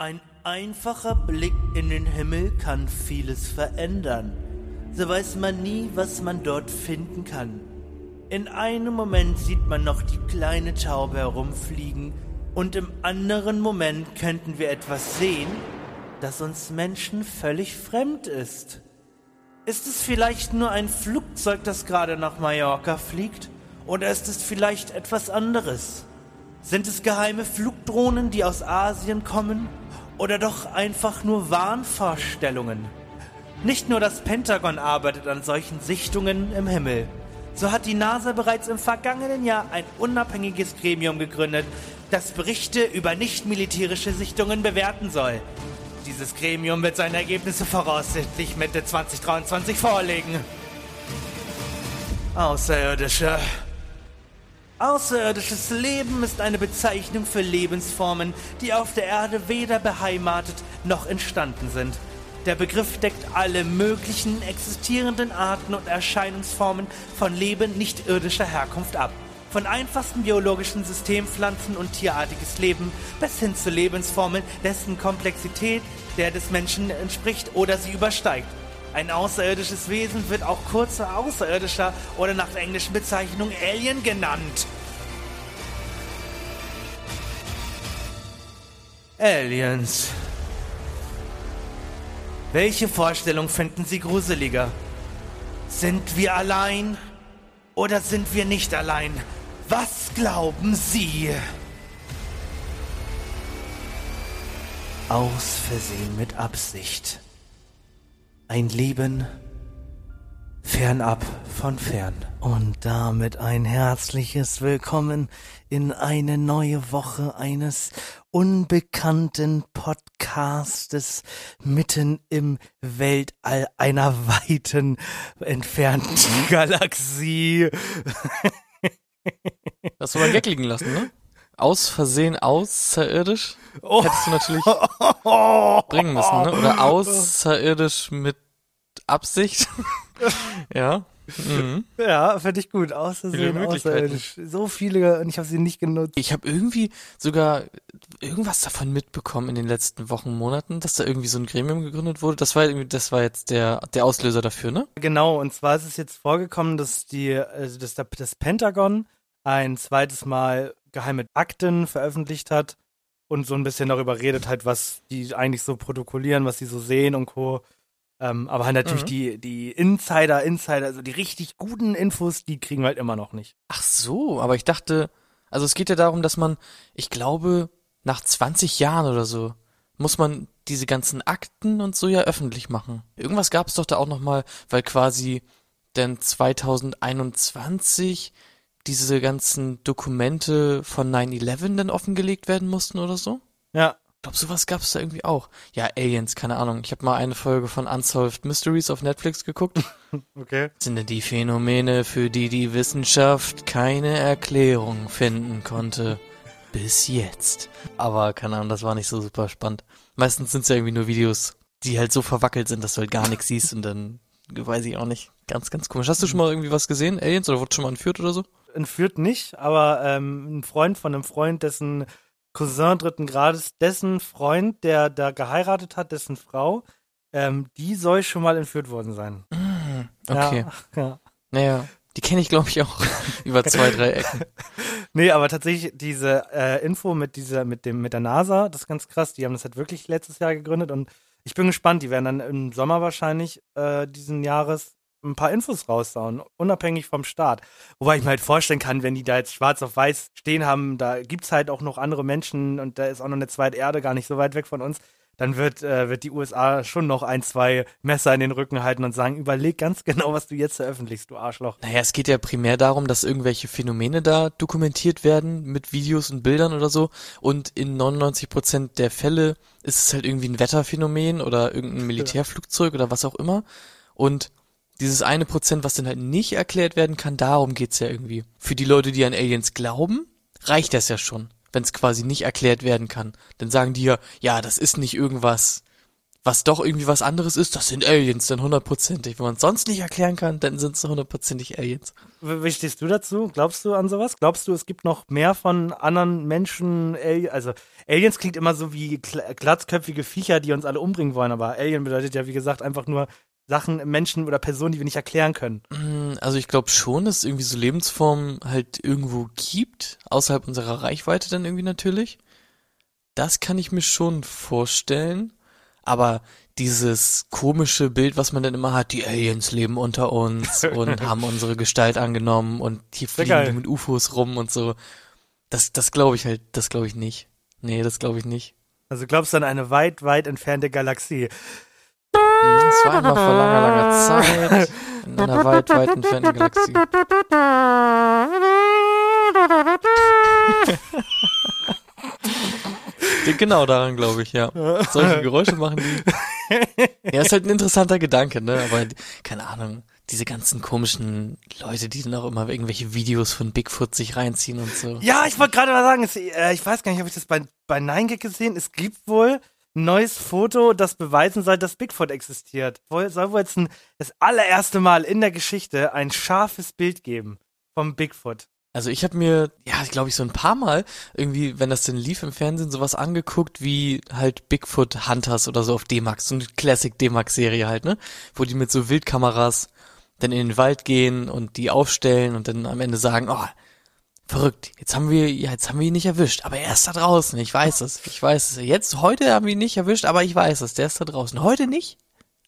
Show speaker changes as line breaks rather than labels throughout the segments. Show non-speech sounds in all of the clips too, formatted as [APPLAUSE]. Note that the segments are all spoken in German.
Ein einfacher Blick in den Himmel kann vieles verändern. So weiß man nie, was man dort finden kann. In einem Moment sieht man noch die kleine Taube herumfliegen und im anderen Moment könnten wir etwas sehen, das uns Menschen völlig fremd ist. Ist es vielleicht nur ein Flugzeug, das gerade nach Mallorca fliegt? Oder ist es vielleicht etwas anderes? Sind es geheime Flugdrohnen, die aus Asien kommen? Oder doch einfach nur Wahnvorstellungen? Nicht nur das Pentagon arbeitet an solchen Sichtungen im Himmel. So hat die NASA bereits im vergangenen Jahr ein unabhängiges Gremium gegründet, das Berichte über nicht-militärische Sichtungen bewerten soll. Dieses Gremium wird seine Ergebnisse voraussichtlich Mitte 2023 vorlegen. Außerirdische. Außerirdisches Leben ist eine Bezeichnung für Lebensformen, die auf der Erde weder beheimatet noch entstanden sind. Der Begriff deckt alle möglichen existierenden Arten und Erscheinungsformen von Leben nicht irdischer Herkunft ab. Von einfachsten biologischen Systempflanzen und tierartiges Leben bis hin zu Lebensformen, dessen Komplexität der des Menschen entspricht oder sie übersteigt. Ein außerirdisches Wesen wird auch kurz Außerirdischer oder nach der englischen Bezeichnung Alien genannt. Aliens. Welche Vorstellung finden Sie gruseliger? Sind wir allein oder sind wir nicht allein? Was glauben Sie? Aus Versehen mit Absicht. Ein Leben fernab von fern. Und damit ein herzliches Willkommen in eine neue Woche eines unbekannten Podcastes mitten im Weltall einer weiten entfernten Galaxie.
Hast du mal einen Gag liegen lassen, ne? Aus Versehen außerirdisch? Hättest du natürlich [LAUGHS] bringen müssen, ne? Oder außerirdisch mit Absicht? [LAUGHS] ja. Mhm.
Ja, finde ich gut. Außersehen, außerirdisch. So viele und ich habe sie nicht genutzt.
Ich habe irgendwie sogar irgendwas davon mitbekommen in den letzten Wochen, Monaten, dass da irgendwie so ein Gremium gegründet wurde. Das war das war jetzt der, der Auslöser dafür, ne?
Genau, und zwar ist es jetzt vorgekommen, dass die, also dass das Pentagon ein zweites Mal geheime Akten veröffentlicht hat und so ein bisschen darüber redet, halt, was die eigentlich so protokollieren, was sie so sehen und Co. Ähm, aber halt natürlich
Mhm.
die, die Insider, Insider, also die richtig guten Infos, die kriegen wir halt immer noch nicht.
Ach so, aber ich dachte, also es geht ja darum, dass man, ich glaube, nach 20 Jahren oder so muss man diese ganzen Akten und so ja öffentlich machen. Irgendwas gab es doch da auch noch mal, weil quasi denn 2021 diese ganzen Dokumente von 9/11 dann offengelegt werden mussten oder so.
Ja,
Ich glaube, sowas gab es da irgendwie auch. Ja, Aliens, keine Ahnung. Ich habe mal eine Folge von Unsolved Mysteries auf Netflix geguckt. [LAUGHS]
okay.
Sind denn die Phänomene, für die die Wissenschaft keine Erklärung finden konnte. Bis jetzt. Aber keine Ahnung, das war nicht so super spannend. Meistens sind es ja irgendwie nur Videos, die halt so verwackelt sind, dass du halt gar nichts siehst und dann weiß ich auch nicht. Ganz, ganz komisch. Hast du schon mal irgendwie was gesehen? Aliens oder wurde schon mal entführt oder so?
Entführt nicht, aber ähm, ein Freund von einem Freund, dessen Cousin dritten Grades, dessen Freund, der da geheiratet hat, dessen Frau, ähm, die soll schon mal entführt worden sein.
Okay.
Ja, [LAUGHS] ja.
Naja, die kenne ich glaube ich auch [LAUGHS] über zwei, drei Ecken. [LAUGHS]
Nee, aber tatsächlich diese äh, Info mit dieser, mit dem, mit der NASA, das ist ganz krass. Die haben das halt wirklich letztes Jahr gegründet und ich bin gespannt. Die werden dann im Sommer wahrscheinlich äh, diesen Jahres ein paar Infos raushauen, unabhängig vom Start. Wobei ich mir halt vorstellen kann, wenn die da jetzt schwarz auf weiß stehen haben, da gibt's halt auch noch andere Menschen und da ist auch noch eine zweite Erde gar nicht so weit weg von uns,
dann wird, äh, wird die USA schon noch ein, zwei Messer in den Rücken halten und sagen, überleg ganz genau, was du jetzt veröffentlichst, du Arschloch.
Naja, es geht ja primär darum, dass irgendwelche Phänomene da dokumentiert werden mit Videos und Bildern oder so. Und in 99 Prozent der Fälle ist es halt irgendwie ein Wetterphänomen oder irgendein Militärflugzeug oder was auch immer. Und dieses eine Prozent, was dann halt nicht erklärt werden kann, darum geht's ja irgendwie. Für die Leute, die an Aliens glauben, reicht das ja schon wenn es quasi nicht erklärt werden kann. Dann sagen die ja, ja, das ist nicht irgendwas, was doch irgendwie was anderes ist, das sind Aliens, dann hundertprozentig. Wenn man es sonst nicht erklären kann, dann sind es hundertprozentig Aliens.
Wie stehst du dazu? Glaubst du an sowas? Glaubst du, es gibt noch mehr von anderen Menschen? Also Aliens klingt immer so wie glatzköpfige Viecher, die uns alle umbringen wollen, aber Alien bedeutet ja, wie gesagt, einfach nur Sachen, Menschen oder Personen, die wir nicht erklären können.
Mm, also ich glaube schon, dass es irgendwie so Lebensformen halt irgendwo gibt, außerhalb unserer Reichweite dann irgendwie natürlich. Das kann ich mir schon vorstellen. Aber dieses komische Bild, was man dann immer hat, die Aliens leben unter uns [LAUGHS] und haben unsere Gestalt angenommen und hier fliegen die mit UFOs rum und so. Das, das glaube ich halt, das glaube ich nicht. Nee, das glaube ich nicht.
Also glaubst du an eine weit, weit entfernte Galaxie?
Es war einmal vor langer, langer Zeit in einer weit, weit entfernten Galaxie. [LAUGHS] genau daran glaube ich, ja. Solche [LAUGHS] Geräusche machen die. Ja, ist halt ein interessanter Gedanke, ne? Aber keine Ahnung, diese ganzen komischen Leute, die dann auch immer irgendwelche Videos von Bigfoot sich reinziehen und so.
Ja, ich wollte gerade mal sagen, es, äh, ich weiß gar nicht, habe ich das bei, bei Nine Gag gesehen? Es gibt wohl neues Foto, das beweisen soll, dass Bigfoot existiert. Soll wohl jetzt ein, das allererste Mal in der Geschichte ein scharfes Bild geben vom Bigfoot.
Also ich habe mir, ja, glaube ich, so ein paar Mal irgendwie, wenn das denn lief im Fernsehen, sowas angeguckt wie halt Bigfoot Hunters oder so auf D-Max, so eine Classic D-Max-Serie halt, ne? Wo die mit so Wildkameras dann in den Wald gehen und die aufstellen und dann am Ende sagen, oh, verrückt. Jetzt haben wir, ja, jetzt haben wir ihn nicht erwischt, aber er ist da draußen. Ich weiß es. Ich weiß es. Jetzt, heute haben wir ihn nicht erwischt, aber ich weiß es. Der ist da draußen. Heute nicht,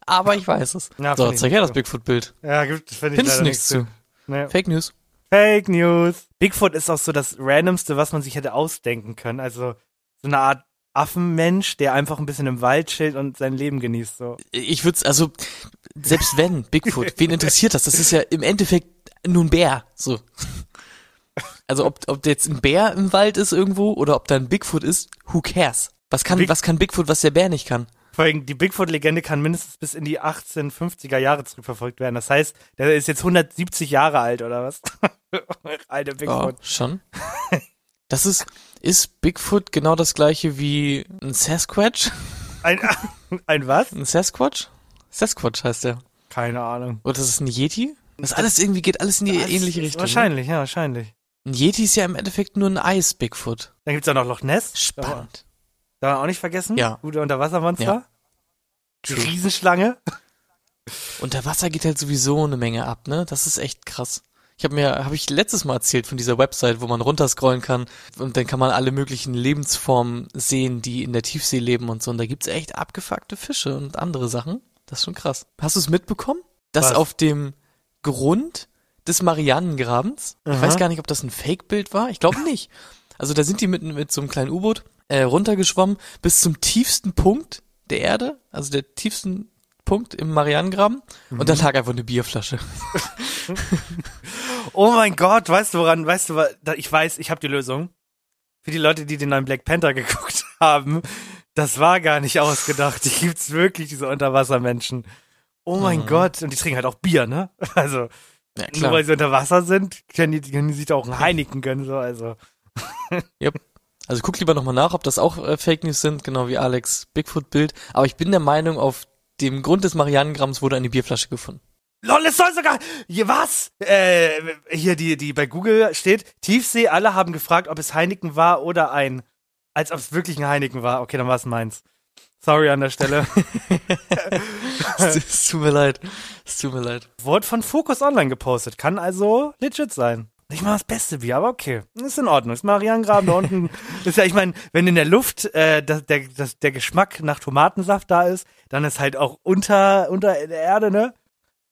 aber ich weiß es. Ja, so, zeig her das Bigfoot-Bild.
Ja, gibt, finde
ich Findest du nichts zu. Nee. Fake News.
Fake News. Bigfoot ist auch so das Randomste, was man sich hätte ausdenken können. Also, so eine Art Affenmensch, der einfach ein bisschen im Wald chillt und sein Leben genießt, so.
Ich würde also, selbst wenn, Bigfoot, [LAUGHS] wen interessiert das? Das ist ja im Endeffekt nur ein Bär, so. Also ob, ob jetzt ein Bär im Wald ist irgendwo oder ob da ein Bigfoot ist, who cares? Was kann, Big was kann Bigfoot, was der Bär nicht kann?
Vor allem, die Bigfoot-Legende kann mindestens bis in die 1850er Jahre zurückverfolgt werden. Das heißt, der ist jetzt 170 Jahre alt, oder was? [LAUGHS]
Alte Bigfoot. Oh, schon. Das ist, ist Bigfoot genau das gleiche wie ein Sasquatch?
Ein, ein was?
Ein Sasquatch? Sasquatch heißt der.
Keine Ahnung.
Oder ist es ein Yeti? Das alles irgendwie geht alles in die ähnliche Richtung.
Ne? Wahrscheinlich, ja, wahrscheinlich.
Ein Yeti ist ja im Endeffekt nur ein Eis-Bigfoot.
Dann gibt's ja noch Loch Ness.
Spannend.
Darf man auch nicht vergessen?
Ja.
Gute Unterwassermonster. Ja. Die Riesenschlange. [LAUGHS]
Unter Wasser geht halt sowieso eine Menge ab, ne? Das ist echt krass. Ich habe mir, habe ich letztes Mal erzählt von dieser Website, wo man runterscrollen kann und dann kann man alle möglichen Lebensformen sehen, die in der Tiefsee leben und so. Und da gibt's echt abgefuckte Fische und andere Sachen. Das ist schon krass. Hast du es mitbekommen? Dass Was? auf dem Grund des Marianengrabens. Aha. Ich weiß gar nicht, ob das ein Fake-Bild war. Ich glaube nicht. Also da sind die mit, mit so einem kleinen U-Boot äh, runtergeschwommen bis zum tiefsten Punkt der Erde, also der tiefsten Punkt im Marianengraben. Mhm. Und da lag einfach eine Bierflasche. [LAUGHS]
oh mein Gott, weißt du woran, weißt du, ich weiß, ich habe die Lösung. Für die Leute, die den neuen Black Panther [LAUGHS] geguckt haben, das war gar nicht ausgedacht. Die gibt's wirklich, diese Unterwassermenschen. Oh mein mhm. Gott. Und die trinken halt auch Bier, ne? [LAUGHS] Also, ja, nur weil sie unter Wasser sind, können die, können die sich da auch ein Heineken gönnen, so, also. [LAUGHS]
yep. Also guck lieber nochmal nach, ob das auch äh, Fake News sind, genau wie Alex Bigfoot-Bild. Aber ich bin der Meinung, auf dem Grund des Marianengramms wurde eine Bierflasche gefunden.
Lol, es soll sogar, hier, was? Äh, hier, die, die bei Google steht, Tiefsee, alle haben gefragt, ob es Heineken war oder ein, als ob es wirklich ein Heineken war. Okay, dann war es meins. Sorry an der Stelle. [LAUGHS]
es, tut mir leid. Es tut mir leid.
Wurde von Focus Online gepostet. Kann also legit sein. Nicht mal das beste Bier, aber okay. Ist in Ordnung. Ist Marianengraben da unten. [LAUGHS] ist ja, ich meine, wenn in der Luft äh, das, der, das, der Geschmack nach Tomatensaft da ist, dann ist halt auch unter, unter der Erde, ne?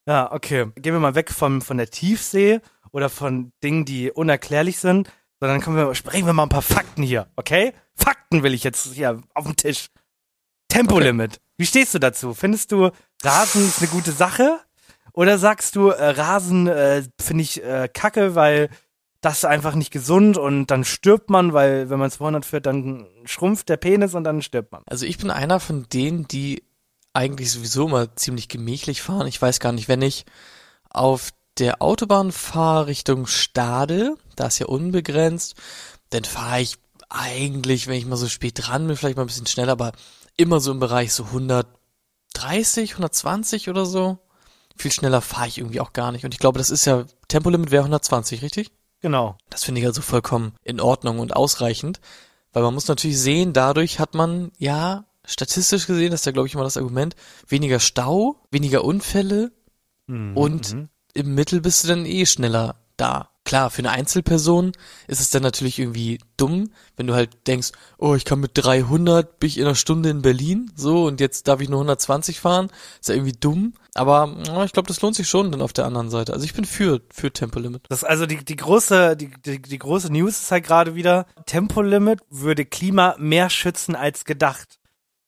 Ja, okay. Gehen wir mal weg vom, von der Tiefsee oder von Dingen, die unerklärlich sind, sondern kommen wir, sprechen wir mal ein paar Fakten hier, okay? Fakten will ich jetzt hier auf den Tisch. Tempolimit. Wie stehst du dazu? Findest du, Rasen ist eine gute Sache? Oder sagst du, äh, Rasen äh, finde ich äh, kacke, weil das ist einfach nicht gesund und dann stirbt man, weil wenn man es 200 fährt, dann schrumpft der Penis und dann stirbt man.
Also ich bin einer von denen, die eigentlich sowieso immer ziemlich gemächlich fahren. Ich weiß gar nicht, wenn ich auf der Autobahn fahre Richtung Stade, da ist ja unbegrenzt, dann fahre ich eigentlich, wenn ich mal so spät dran bin, vielleicht mal ein bisschen schneller, aber immer so im Bereich so 130, 120 oder so. Viel schneller fahre ich irgendwie auch gar nicht. Und ich glaube, das ist ja, Tempolimit wäre 120, richtig?
Genau.
Das finde ich also vollkommen in Ordnung und ausreichend. Weil man muss natürlich sehen, dadurch hat man, ja, statistisch gesehen, das ist ja, glaube ich, immer das Argument, weniger Stau, weniger Unfälle
Mhm,
und im Mittel bist du dann eh schneller da. Klar, für eine Einzelperson ist es dann natürlich irgendwie dumm, wenn du halt denkst, oh, ich kann mit 300 bin ich in einer Stunde in Berlin, so, und jetzt darf ich nur 120 fahren. Ist ja irgendwie dumm. Aber ja, ich glaube, das lohnt sich schon dann auf der anderen Seite. Also ich bin für, für Tempolimit.
Das also die, die große, die, die, die große News ist halt gerade wieder, Tempolimit würde Klima mehr schützen als gedacht.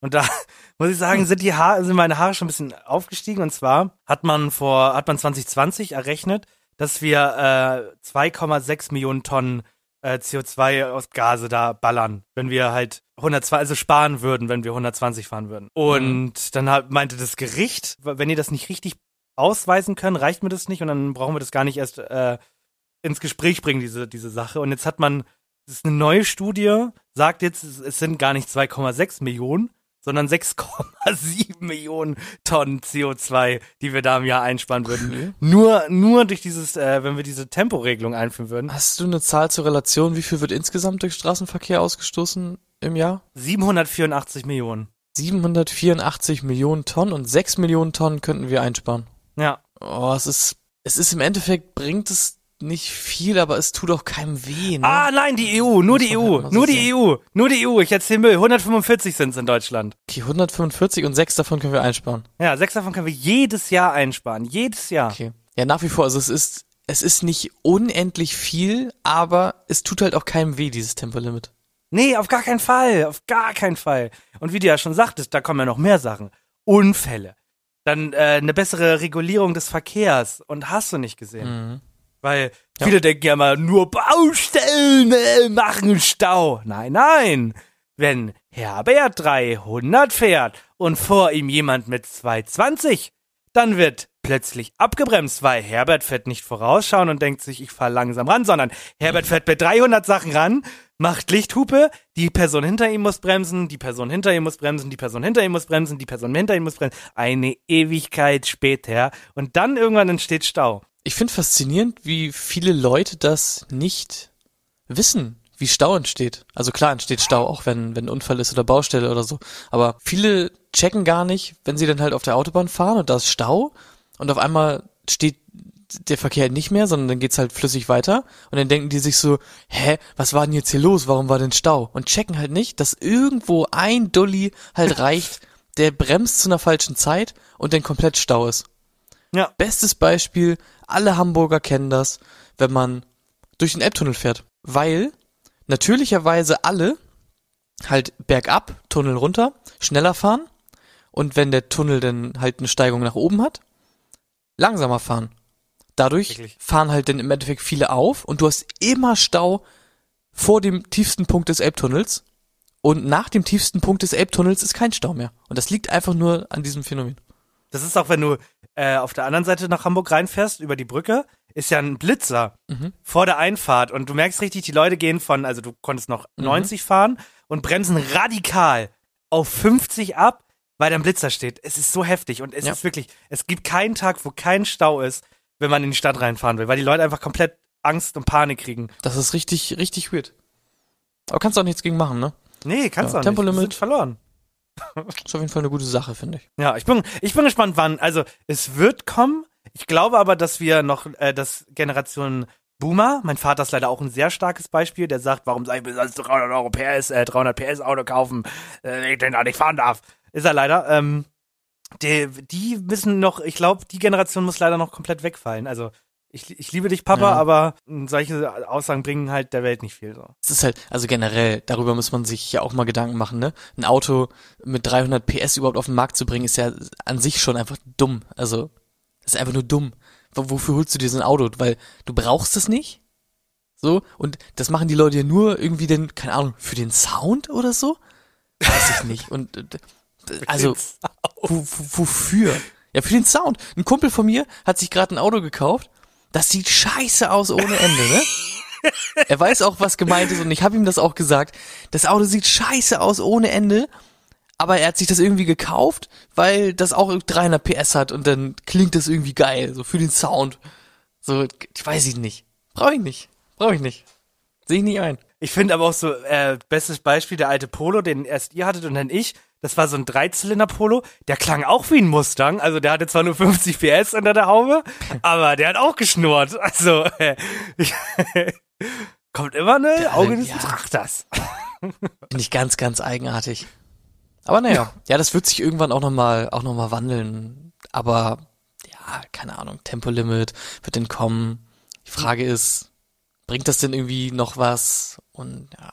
Und da [LAUGHS] muss ich sagen, sind die Haare, sind meine Haare schon ein bisschen aufgestiegen. Und zwar hat man vor, hat man 2020 errechnet, dass wir äh, 2,6 Millionen Tonnen äh, CO2 aus Gase da ballern, wenn wir halt 120, also sparen würden, wenn wir 120 fahren würden. Und dann hat, meinte das Gericht, wenn ihr das nicht richtig ausweisen können, reicht mir das nicht und dann brauchen wir das gar nicht erst äh, ins Gespräch bringen, diese, diese Sache. Und jetzt hat man, das ist eine neue Studie, sagt jetzt, es sind gar nicht 2,6 Millionen, sondern 6,7 [LAUGHS] Millionen Tonnen CO2, die wir da im Jahr einsparen würden. Nur, nur durch dieses, äh, wenn wir diese Temporegelung einführen würden.
Hast du eine Zahl zur Relation? Wie viel wird insgesamt durch Straßenverkehr ausgestoßen im Jahr?
784 Millionen.
784 Millionen Tonnen und 6 Millionen Tonnen könnten wir einsparen.
Ja.
Oh, es ist, es ist im Endeffekt, bringt es nicht viel, aber es tut auch keinem weh, ne?
Ah, nein, die EU, nur die EU,
halt so
nur die
sehen.
EU, nur die EU. Ich erzähl Müll. 145 sind es in Deutschland.
Okay, 145 und 6 davon können wir einsparen.
Ja, sechs davon können wir jedes Jahr einsparen. Jedes Jahr.
Okay. Ja, nach wie vor, also es ist, es ist nicht unendlich viel, aber es tut halt auch keinem weh, dieses Tempolimit.
Nee, auf gar keinen Fall. Auf gar keinen Fall. Und wie du ja schon sagtest, da kommen ja noch mehr Sachen. Unfälle. Dann äh, eine bessere Regulierung des Verkehrs. Und hast du nicht gesehen.
Mhm.
Weil
Ja.
viele denken ja mal, nur Baustellen äh, machen Stau. Nein, nein. Wenn Herbert 300 fährt und vor ihm jemand mit 220, dann wird plötzlich abgebremst, weil Herbert fährt nicht vorausschauen und denkt sich, ich fahr langsam ran, sondern Herbert fährt mit 300 Sachen ran, macht Lichthupe, die Person hinter ihm muss bremsen, die Person hinter ihm muss bremsen, die Person hinter ihm muss bremsen, die Person hinter ihm muss bremsen. Eine Ewigkeit später und dann irgendwann entsteht Stau.
Ich finde faszinierend, wie viele Leute das nicht wissen, wie Stau entsteht. Also klar entsteht Stau auch, wenn, wenn ein Unfall ist oder Baustelle oder so. Aber viele checken gar nicht, wenn sie dann halt auf der Autobahn fahren und da ist Stau und auf einmal steht der Verkehr nicht mehr, sondern dann geht's halt flüssig weiter und dann denken die sich so, hä, was war denn jetzt hier los? Warum war denn Stau? Und checken halt nicht, dass irgendwo ein Dulli halt [LAUGHS] reicht, der bremst zu einer falschen Zeit und dann komplett Stau ist.
Ja.
Bestes Beispiel, alle Hamburger kennen das, wenn man durch den Elbtunnel fährt. Weil natürlicherweise alle halt bergab, Tunnel runter, schneller fahren und wenn der Tunnel dann halt eine Steigung nach oben hat, langsamer fahren. Dadurch
Wirklich?
fahren halt dann im Endeffekt viele auf und du hast immer Stau vor dem tiefsten Punkt des Elbtunnels und nach dem tiefsten Punkt des Elbtunnels ist kein Stau mehr. Und das liegt einfach nur an diesem Phänomen.
Das ist auch, wenn du äh, auf der anderen Seite nach Hamburg reinfährst, über die Brücke, ist ja ein Blitzer
Mhm.
vor der Einfahrt. Und du merkst richtig, die Leute gehen von, also du konntest noch
Mhm.
90 fahren und bremsen radikal auf 50 ab, weil da ein Blitzer steht. Es ist so heftig. Und es
Ja.
ist wirklich, es gibt keinen Tag, wo kein Stau ist, wenn man in die Stadt reinfahren will, weil die Leute einfach komplett Angst und Panik kriegen.
Das ist richtig, richtig weird. Aber kannst du auch nichts gegen machen, ne?
Nee, kannst
Ja,
du auch
Tempolimit.
nicht. Sind verloren.
Ist auf jeden Fall eine gute Sache, finde ich.
Ja, ich bin, ich bin gespannt, wann. Also, es wird kommen. Ich glaube aber, dass wir noch, äh, das Generation Boomer, mein Vater ist leider auch ein sehr starkes Beispiel, der sagt, warum soll ich mir sonst 300 Euro PS, äh, 300 PS Auto kaufen, äh, wenn ich den da nicht fahren darf. Ist er leider. Ähm, die, die müssen noch, ich glaube, die Generation muss leider noch komplett wegfallen. Also, ich, ich liebe dich, Papa,
Ja.
aber mh, solche Aussagen bringen halt der Welt nicht viel so.
Es ist halt, also generell, darüber muss man sich ja auch mal Gedanken machen, ne? Ein Auto mit 300 PS überhaupt auf den Markt zu bringen, ist ja an sich schon einfach dumm. Also, ist einfach nur dumm. Wofür holst du dir so ein Auto? Weil du brauchst es nicht. So, und das machen die Leute ja nur irgendwie denn, keine Ahnung, für den Sound oder so? Weiß ich nicht. Und, äh, also, wo, wo, wofür? Ja, für den Sound. Ein Kumpel von mir hat sich gerade ein Auto gekauft. Das sieht scheiße aus ohne Ende, ne? Er weiß auch, was gemeint ist und ich habe ihm das auch gesagt. Das Auto sieht scheiße aus ohne Ende, aber er hat sich das irgendwie gekauft, weil das auch 300 PS hat und dann klingt das irgendwie geil, so für den Sound. So, ich weiß ich nicht. Brauche ich nicht. Brauche ich nicht. Sehe ich nicht ein.
Ich finde aber auch so, äh, bestes Beispiel, der alte Polo, den erst ihr hattet und dann ich, das war so ein Dreizylinder-Polo, der klang auch wie ein Mustang, also der hatte zwar nur 50 PS unter der Haube, [LAUGHS] aber der hat auch geschnurrt, also, äh, [LAUGHS] kommt immer ne, Auge des
ja.
Betrachters. [LAUGHS]
Finde ich ganz, ganz eigenartig. Aber naja, ja, das wird sich irgendwann auch nochmal, auch noch mal wandeln. Aber, ja, keine Ahnung, Tempolimit wird denn kommen. Die Frage ist, bringt das denn irgendwie noch was? Und, ja.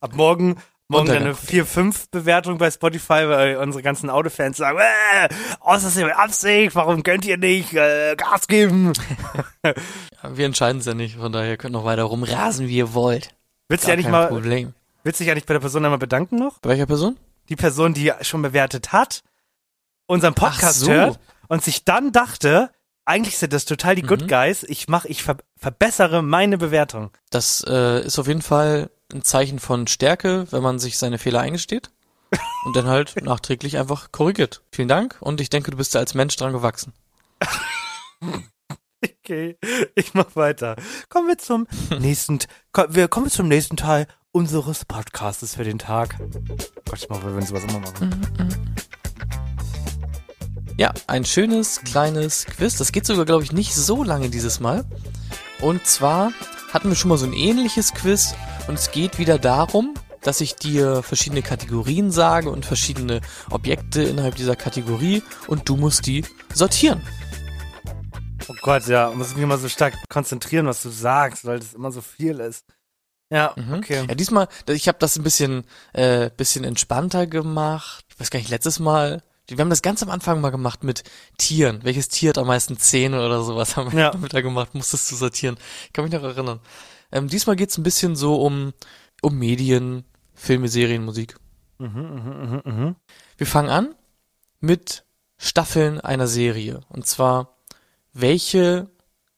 Ab morgen, morgen eine 4-5-Bewertung bei Spotify, weil unsere ganzen Autofans sagen, äh, außer mit Absicht, warum könnt ihr nicht äh, Gas geben? [LAUGHS]
ja wir entscheiden es ja nicht, von daher könnt noch weiter rumrasen, wie ihr wollt.
Willst du ja nicht mal,
Problem.
willst du dich nicht bei der Person einmal bedanken noch?
Bei welcher Person?
die Person, die schon bewertet hat, unseren Podcast
so.
hört und sich dann dachte, eigentlich sind das total die
Mhm.
Good Guys, ich mach, ich ver verbessere meine Bewertung.
Das äh, ist auf jeden Fall ein Zeichen von Stärke, wenn man sich seine Fehler eingesteht [LAUGHS] und dann halt nachträglich einfach korrigiert. Vielen Dank und ich denke, du bist da als Mensch dran gewachsen. [LAUGHS]
Okay, ich mach weiter. Kommen wir zum nächsten, wir kommen zum nächsten Teil unseres Podcastes für den Tag. Gott, ich mach, wir würden sowas immer machen.
Ja, ein schönes kleines Quiz. Das geht sogar, glaube ich, nicht so lange dieses Mal. Und zwar hatten wir schon mal so ein ähnliches Quiz und es geht wieder darum, dass ich dir verschiedene Kategorien sage und verschiedene Objekte innerhalb dieser Kategorie und du musst die sortieren.
Oh Gott, ja, muss ich mich immer so stark konzentrieren, was du sagst, weil das immer so viel ist. Ja,
Mhm.
okay.
Ja, diesmal, ich habe das ein bisschen, äh, bisschen entspannter gemacht. Ich weiß gar nicht, letztes Mal, wir haben das ganz am Anfang mal gemacht mit Tieren. Welches Tier hat am meisten Zähne oder sowas haben wir
Ja. [LAUGHS]
da gemacht, musstest du sortieren. Ich kann mich noch erinnern. Ähm, diesmal geht's ein bisschen so um, um Medien, Filme, Serien, Musik.
Mhm, mhm, mhm, mhm.
Wir fangen an mit Staffeln einer Serie. Und zwar, welche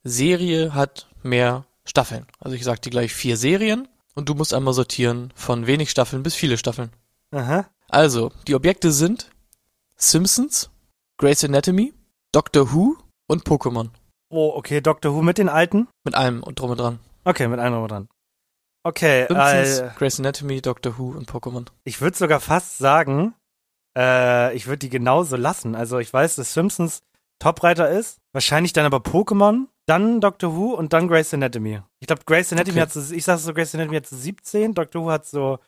Serie hat mehr Staffeln? Also ich sag dir gleich vier Serien und du musst einmal sortieren von wenig Staffeln bis viele Staffeln.
Aha.
Also, die Objekte sind Simpsons, Grey's Anatomy, Doctor Who und Pokémon.
Oh, okay, Doctor Who mit den alten?
Mit allem und drum und dran.
Okay, mit einem dran. Okay,
Simpsons,
äh,
Grey's Anatomy, Doctor Who und Pokémon.
ich würde sogar fast sagen, äh, ich würde die genauso lassen. Also ich weiß, dass Simpsons Topreiter ist, wahrscheinlich dann aber Pokémon, dann Doctor Who und dann Grey's Anatomy. Ich glaube, Grey's Anatomy
Okay.
hat so, ich sag so, Grey's Anatomy hat so 17, Doctor Who hat so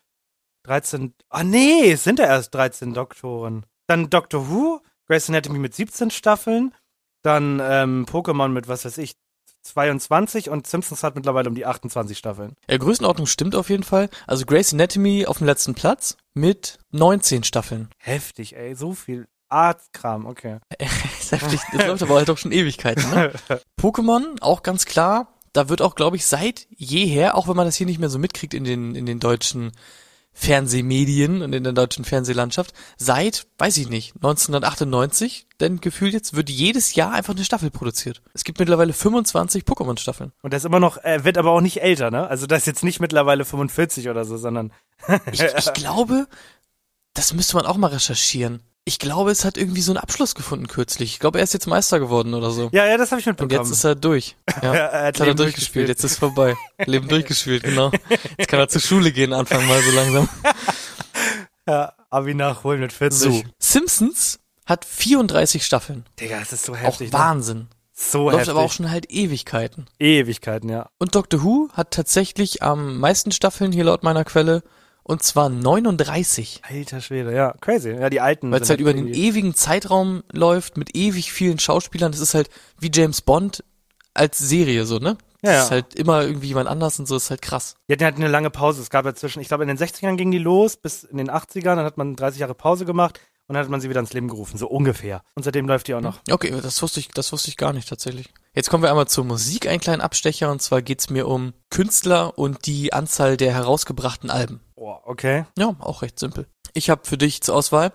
13, ah nee, es sind ja erst 13 Doktoren. Dann Doctor Who, Grey's Anatomy mit 17 Staffeln, dann ähm, Pokémon mit, was weiß ich, 22 und Simpsons hat mittlerweile um die 28 Staffeln.
Ja, Größenordnung stimmt auf jeden Fall. Also Grey's Anatomy auf dem letzten Platz mit 19 Staffeln.
Heftig, ey, so viel Arztkram, okay. [LAUGHS]
ist heftig. Das läuft aber halt auch schon Ewigkeiten, ne? [LAUGHS] Pokémon, auch ganz klar. Da wird auch, glaube ich, seit jeher, auch wenn man das hier nicht mehr so mitkriegt in den, in den deutschen Fernsehmedien und in der deutschen Fernsehlandschaft, seit, weiß ich nicht, 1998, denn gefühlt jetzt wird jedes Jahr einfach eine Staffel produziert. Es gibt mittlerweile 25 Pokémon-Staffeln.
Und der ist immer noch, er wird aber auch nicht älter, ne? Also das ist jetzt nicht mittlerweile 45 oder so, sondern
Ich, ich [LAUGHS] glaube, das müsste man auch mal recherchieren. Ich glaube, es hat irgendwie so einen Abschluss gefunden kürzlich. Ich glaube, er ist jetzt Meister geworden oder so.
ja, ja, das habe ich
Und
mitbekommen.
jetzt ist er durch. Ja. [LAUGHS]
Er hat
Jetzt hat er durchgespielt, jetzt ist vorbei. [LAUGHS] Leben durchgespielt, genau. Jetzt kann er zur Schule gehen, anfangen mal so langsam. [LAUGHS]
ja, Abi nachholen mit 40.
So. Simpsons hat 34 Staffeln.
Digga, das ist so
Auch
heftig. ne?
Wahnsinn.
So
Läuft
heftig.
aber auch schon halt Ewigkeiten.
Ewigkeiten, ja.
Und Doctor Who hat tatsächlich am meisten Staffeln hier laut meiner Quelle. Und zwar 39.
Alter Schwede, ja. Crazy. Ja, die alten.
Weil es
sind
halt über den ewigen Zeitraum läuft mit ewig vielen Schauspielern. Das ist halt wie James Bond als Serie so, ne?
Ja,
Das
ja.
ist halt immer irgendwie jemand anders und so, ist halt krass.
Die hatten halt eine lange Pause. Es gab ja zwischen, ich glaube, in den 60ern ging die los, bis in den 80ern, dann hat man 30 Jahre Pause gemacht und dann hat man sie wieder ins Leben gerufen, so ungefähr. Und seitdem läuft die auch noch.
Okay, das wusste ich, das wusste ich gar nicht tatsächlich. Jetzt kommen wir einmal zur Musik, einen kleinen Abstecher, und zwar geht's mir um Künstler und die Anzahl der herausgebrachten Alben.
Boah, okay.
Ja, auch recht simpel. Ich habe für dich zur Auswahl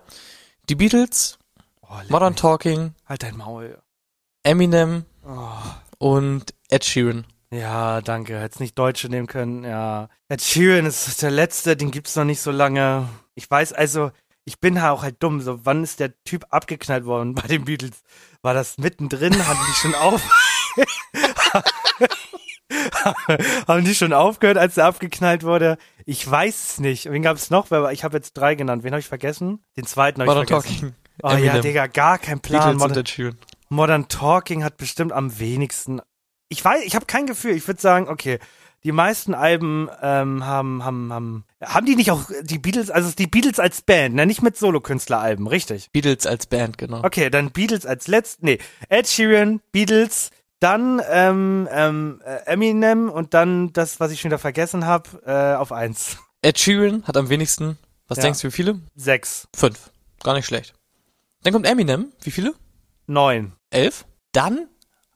die Beatles,
Oh,
Modern
mich.
Talking,
Halt dein Maul.
Eminem
Oh.
und Ed Sheeran.
Ja, danke. Hättest nicht Deutsche nehmen können. Ja. Ed Sheeran ist der letzte, den gibt's noch nicht so lange. Ich weiß also, ich bin halt auch halt dumm. So, wann ist der Typ abgeknallt worden bei den Beatles? War das mittendrin? Haben die schon auf? [LAUGHS] Haben die schon aufgehört, als er abgeknallt wurde? Ich weiß es nicht. Wen gab's noch? Wer war- Ich habe jetzt drei genannt. Wen habe ich vergessen? Den zweiten habe ich
Modern
vergessen.
Talking,
Oh ja,
Eminem,
Digga, gar kein Plan. Modern. Modern Talking hat bestimmt am wenigsten. Ich weiß, ich habe kein Gefühl. Ich würde sagen, okay, die meisten Alben ähm, haben, haben, haben, haben die nicht auch die Beatles, also die Beatles als Band, ne, nicht mit Solokünstleralben, richtig?
Beatles als Band, genau.
Okay, dann Beatles als letzt, nee, Ed Sheeran, Beatles, dann ähm, ähm, äh, Eminem und dann das, was ich schon wieder vergessen habe, äh, auf eins.
Ed Sheeran hat am wenigsten, was
Ja.
denkst du, wie viele?
Sechs,
Fünf. Gar nicht schlecht. Dann kommt Eminem, wie viele?
neun,
Elf. Dann,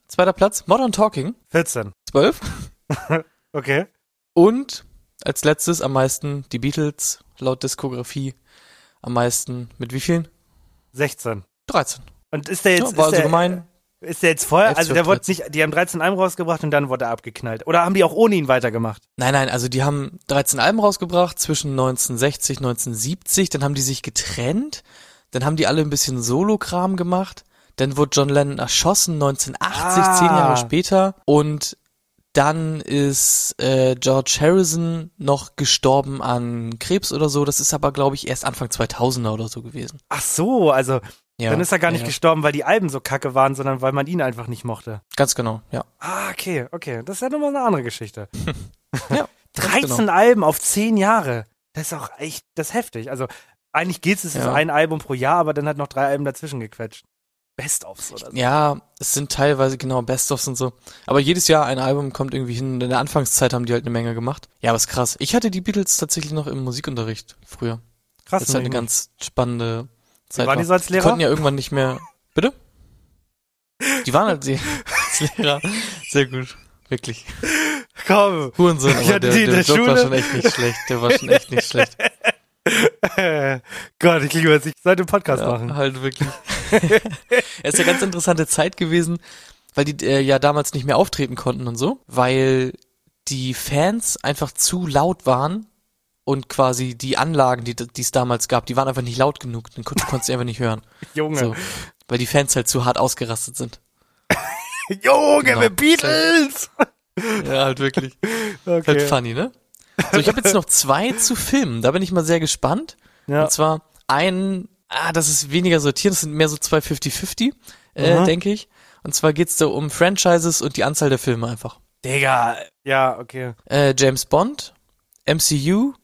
zweiter Platz, Modern Talking,
14.
zwölf. [LAUGHS]
Okay.
Und als letztes am meisten die Beatles, laut Diskografie, am meisten mit wie vielen?
16.
13.
Und ist der jetzt,
ja, war
ist
also
der,
gemein.
Ist der jetzt vorher, also der wurde nicht, die haben 13 Alben rausgebracht und dann wurde er abgeknallt. Oder haben die auch ohne ihn weitergemacht?
Nein, nein, also die haben 13 Alben rausgebracht zwischen 1960 1970, dann haben die sich getrennt, dann haben die alle ein bisschen Solo-Kram gemacht, dann wurde John Lennon erschossen 1980,
Ah.
zehn Jahre später und dann ist äh, George Harrison noch gestorben an Krebs oder so, das ist aber glaube ich erst Anfang 2000er oder so gewesen.
Ach so, also
Ja,
dann ist er gar nicht
ja,
gestorben, weil die Alben so kacke waren, sondern weil man ihn einfach nicht mochte.
Ganz genau, ja.
Ah, okay, okay. Das ist ja nochmal eine andere Geschichte. [LAUGHS]
Ja, [LAUGHS] ganz
13
genau.
Alben auf 10 Jahre. Das ist auch echt, das ist heftig. Also eigentlich geht's, es ist
Ja.
ein Album pro Jahr, aber dann hat noch drei Alben dazwischen gequetscht. Best-ofs oder so.
Ja, es sind teilweise genau Best-ofs und so. Aber jedes Jahr ein Album kommt irgendwie hin. In der Anfangszeit haben die halt eine Menge gemacht. Ja, aber ist krass. Ich hatte die Beatles tatsächlich noch im Musikunterricht früher.
Krass.
Das ist halt eine
ne?
ganz spannende Zeit.
waren die so als
Die
Lehrer?
konnten ja irgendwann nicht mehr. Bitte? Die waren halt die, als Lehrer. Sehr gut. Wirklich.
Komm.
Hurensohn, aber
hatte
der,
die
der
der
Joke war schon echt nicht schlecht. Der war schon echt nicht schlecht. [LAUGHS]
Gott, ich liebe es. Ich sollte einen Podcast
Ja,
machen.
halt wirklich. [LAUGHS] es ist ja ganz interessante Zeit gewesen, weil die äh, ja damals nicht mehr auftreten konnten und so, weil die Fans einfach zu laut waren und quasi die Anlagen, die es damals gab, die waren einfach nicht laut genug. Dann kon- du konntest sie einfach nicht hören. [LAUGHS]
Junge.
So, weil die Fans halt zu hart ausgerastet sind. [LAUGHS]
Junge,
Genau.
wir Beatles!
Ja, halt wirklich. Halt
Okay.
funny, ne? So, ich habe jetzt noch zwei zu filmen. Da bin ich mal sehr gespannt.
Ja.
Und zwar ein, ah, das ist weniger sortiert, das sind mehr so zwei 50-50, äh, denke ich. Und zwar geht's da um Franchises und die Anzahl der Filme einfach.
Digga. Ja, okay.
Äh, James Bond, MCU,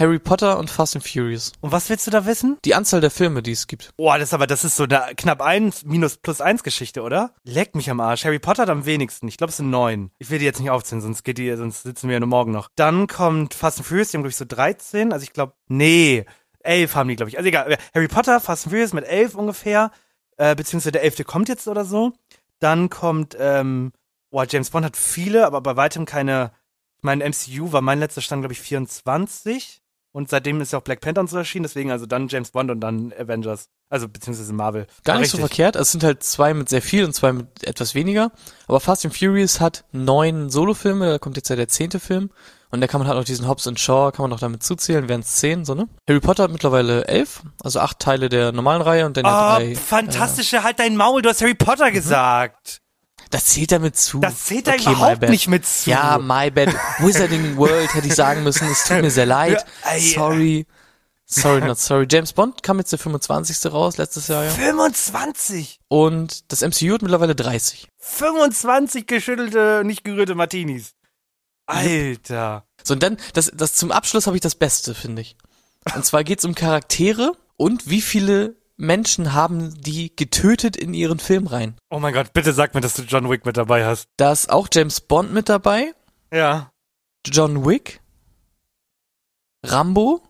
Harry Potter und Fast and Furious.
Und was willst du da wissen?
Die Anzahl der Filme, die es gibt.
Boah, das ist aber, das ist so eine knapp 1 minus plus 1 Geschichte, oder? Leck mich am Arsch. Harry Potter hat am wenigsten. Ich glaube, es sind neun. Ich will die jetzt nicht aufzählen, sonst geht die, sonst sitzen wir ja nur morgen noch. Dann kommt Fast and Furious, die haben, glaube ich, so 13. Also ich glaube, nee, 11 haben die, glaube ich. Also egal. Harry Potter, Fast and Furious mit 11 ungefähr. Äh, beziehungsweise der 11. kommt jetzt oder so. Dann kommt, ähm, boah, James Bond hat viele, aber bei weitem keine. Ich meine, MCU war mein letzter Stand, glaube ich, 24. Und seitdem ist ja auch Black Panther und so erschienen, deswegen also dann James Bond und dann Avengers. Also beziehungsweise Marvel.
Gar nicht so
richtig.
verkehrt. Also es sind halt zwei mit sehr viel und zwei mit etwas weniger. Aber Fast and Furious hat neun Solofilme, da kommt jetzt ja der zehnte Film. Und da kann man halt noch diesen Hobbs and Shaw, kann man noch damit zuzählen, wären es zehn, so ne? Harry Potter hat mittlerweile elf, also acht Teile der normalen Reihe und dann
Oh,
drei.
fantastische, halt dein Maul, du hast Harry Potter gesagt.
Das zählt damit zu.
Das zählt da
Okay,
überhaupt nicht mit zu.
Ja, my bad. Wizarding World hätte ich sagen müssen. Es tut mir sehr [LAUGHS] leid. Sorry. Sorry, not sorry. James Bond kam jetzt der 25. raus, letztes Jahr, ja.
25.
Und das MCU hat mittlerweile 30.
25 geschüttelte, nicht gerührte Martinis. Alter.
So, und dann, das, das zum Abschluss habe ich das Beste, finde ich. Und zwar geht's um Charaktere und wie viele Menschen haben die getötet in ihren Film rein?
Oh mein Gott, bitte sag mir, dass du John Wick mit dabei hast.
Da ist auch James Bond mit dabei,
Ja.
John Wick, Rambo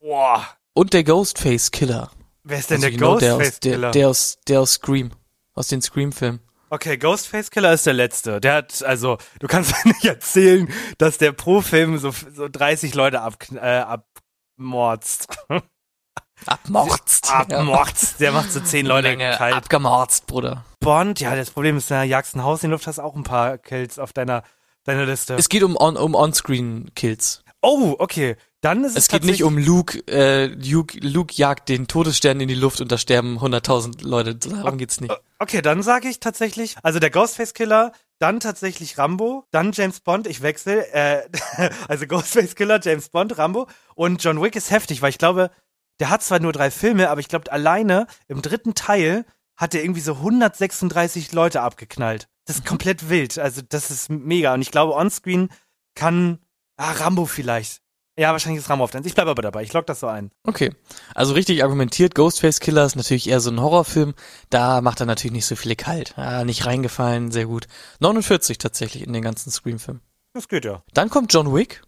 Boah.
und der Ghostface Killer.
Wer ist denn
Also
der
genau der aus,
Ghostface
der,
Killer?
der aus, der aus Scream. Aus den Scream-Filmen.
Okay, Ghostface Killer ist der letzte. Der hat, also, du kannst [LAUGHS] mir nicht erzählen, dass der pro Film so, so 30 Leute ab, äh, abmorzt. [LAUGHS]
Abmorzt. [LAUGHS]
Abmorzt. Der macht so 10 Leute
Menge
kalt.
Abgemorzt, Bruder.
Bond, ja, das Problem ist, du jagst ein Haus in die Luft, hast auch ein paar Kills auf deiner, deiner Liste.
Es geht um On- um On-Screen-Kills.
oh, okay. Dann ist es,
Es geht nicht um Luke, äh, Luke, Luke jagt den Todesstern in die Luft und da sterben 100.000 Leute. Darum geht's nicht.
Okay, dann sage ich tatsächlich, also der Ghostface Killer, dann tatsächlich Rambo, dann James Bond, ich wechsle, äh, [LAUGHS] also Ghostface Killer, James Bond, Rambo und John Wick ist heftig, weil ich glaube, der hat zwar nur drei Filme, aber ich glaube alleine im dritten Teil hat er irgendwie so 136 Leute abgeknallt. Das ist komplett wild, also das ist mega und ich glaube onscreen kann, ah, Rambo vielleicht. Ja, wahrscheinlich ist Rambo auf. Ich bleibe aber dabei, ich log das so ein.
Okay. Also richtig argumentiert, Ghostface Killer ist natürlich eher so ein Horrorfilm. Da macht er natürlich nicht so viele kalt. Ah, nicht reingefallen, sehr gut. 49 tatsächlich in den ganzen Scream-Filmen.
Das geht ja.
Dann kommt John Wick.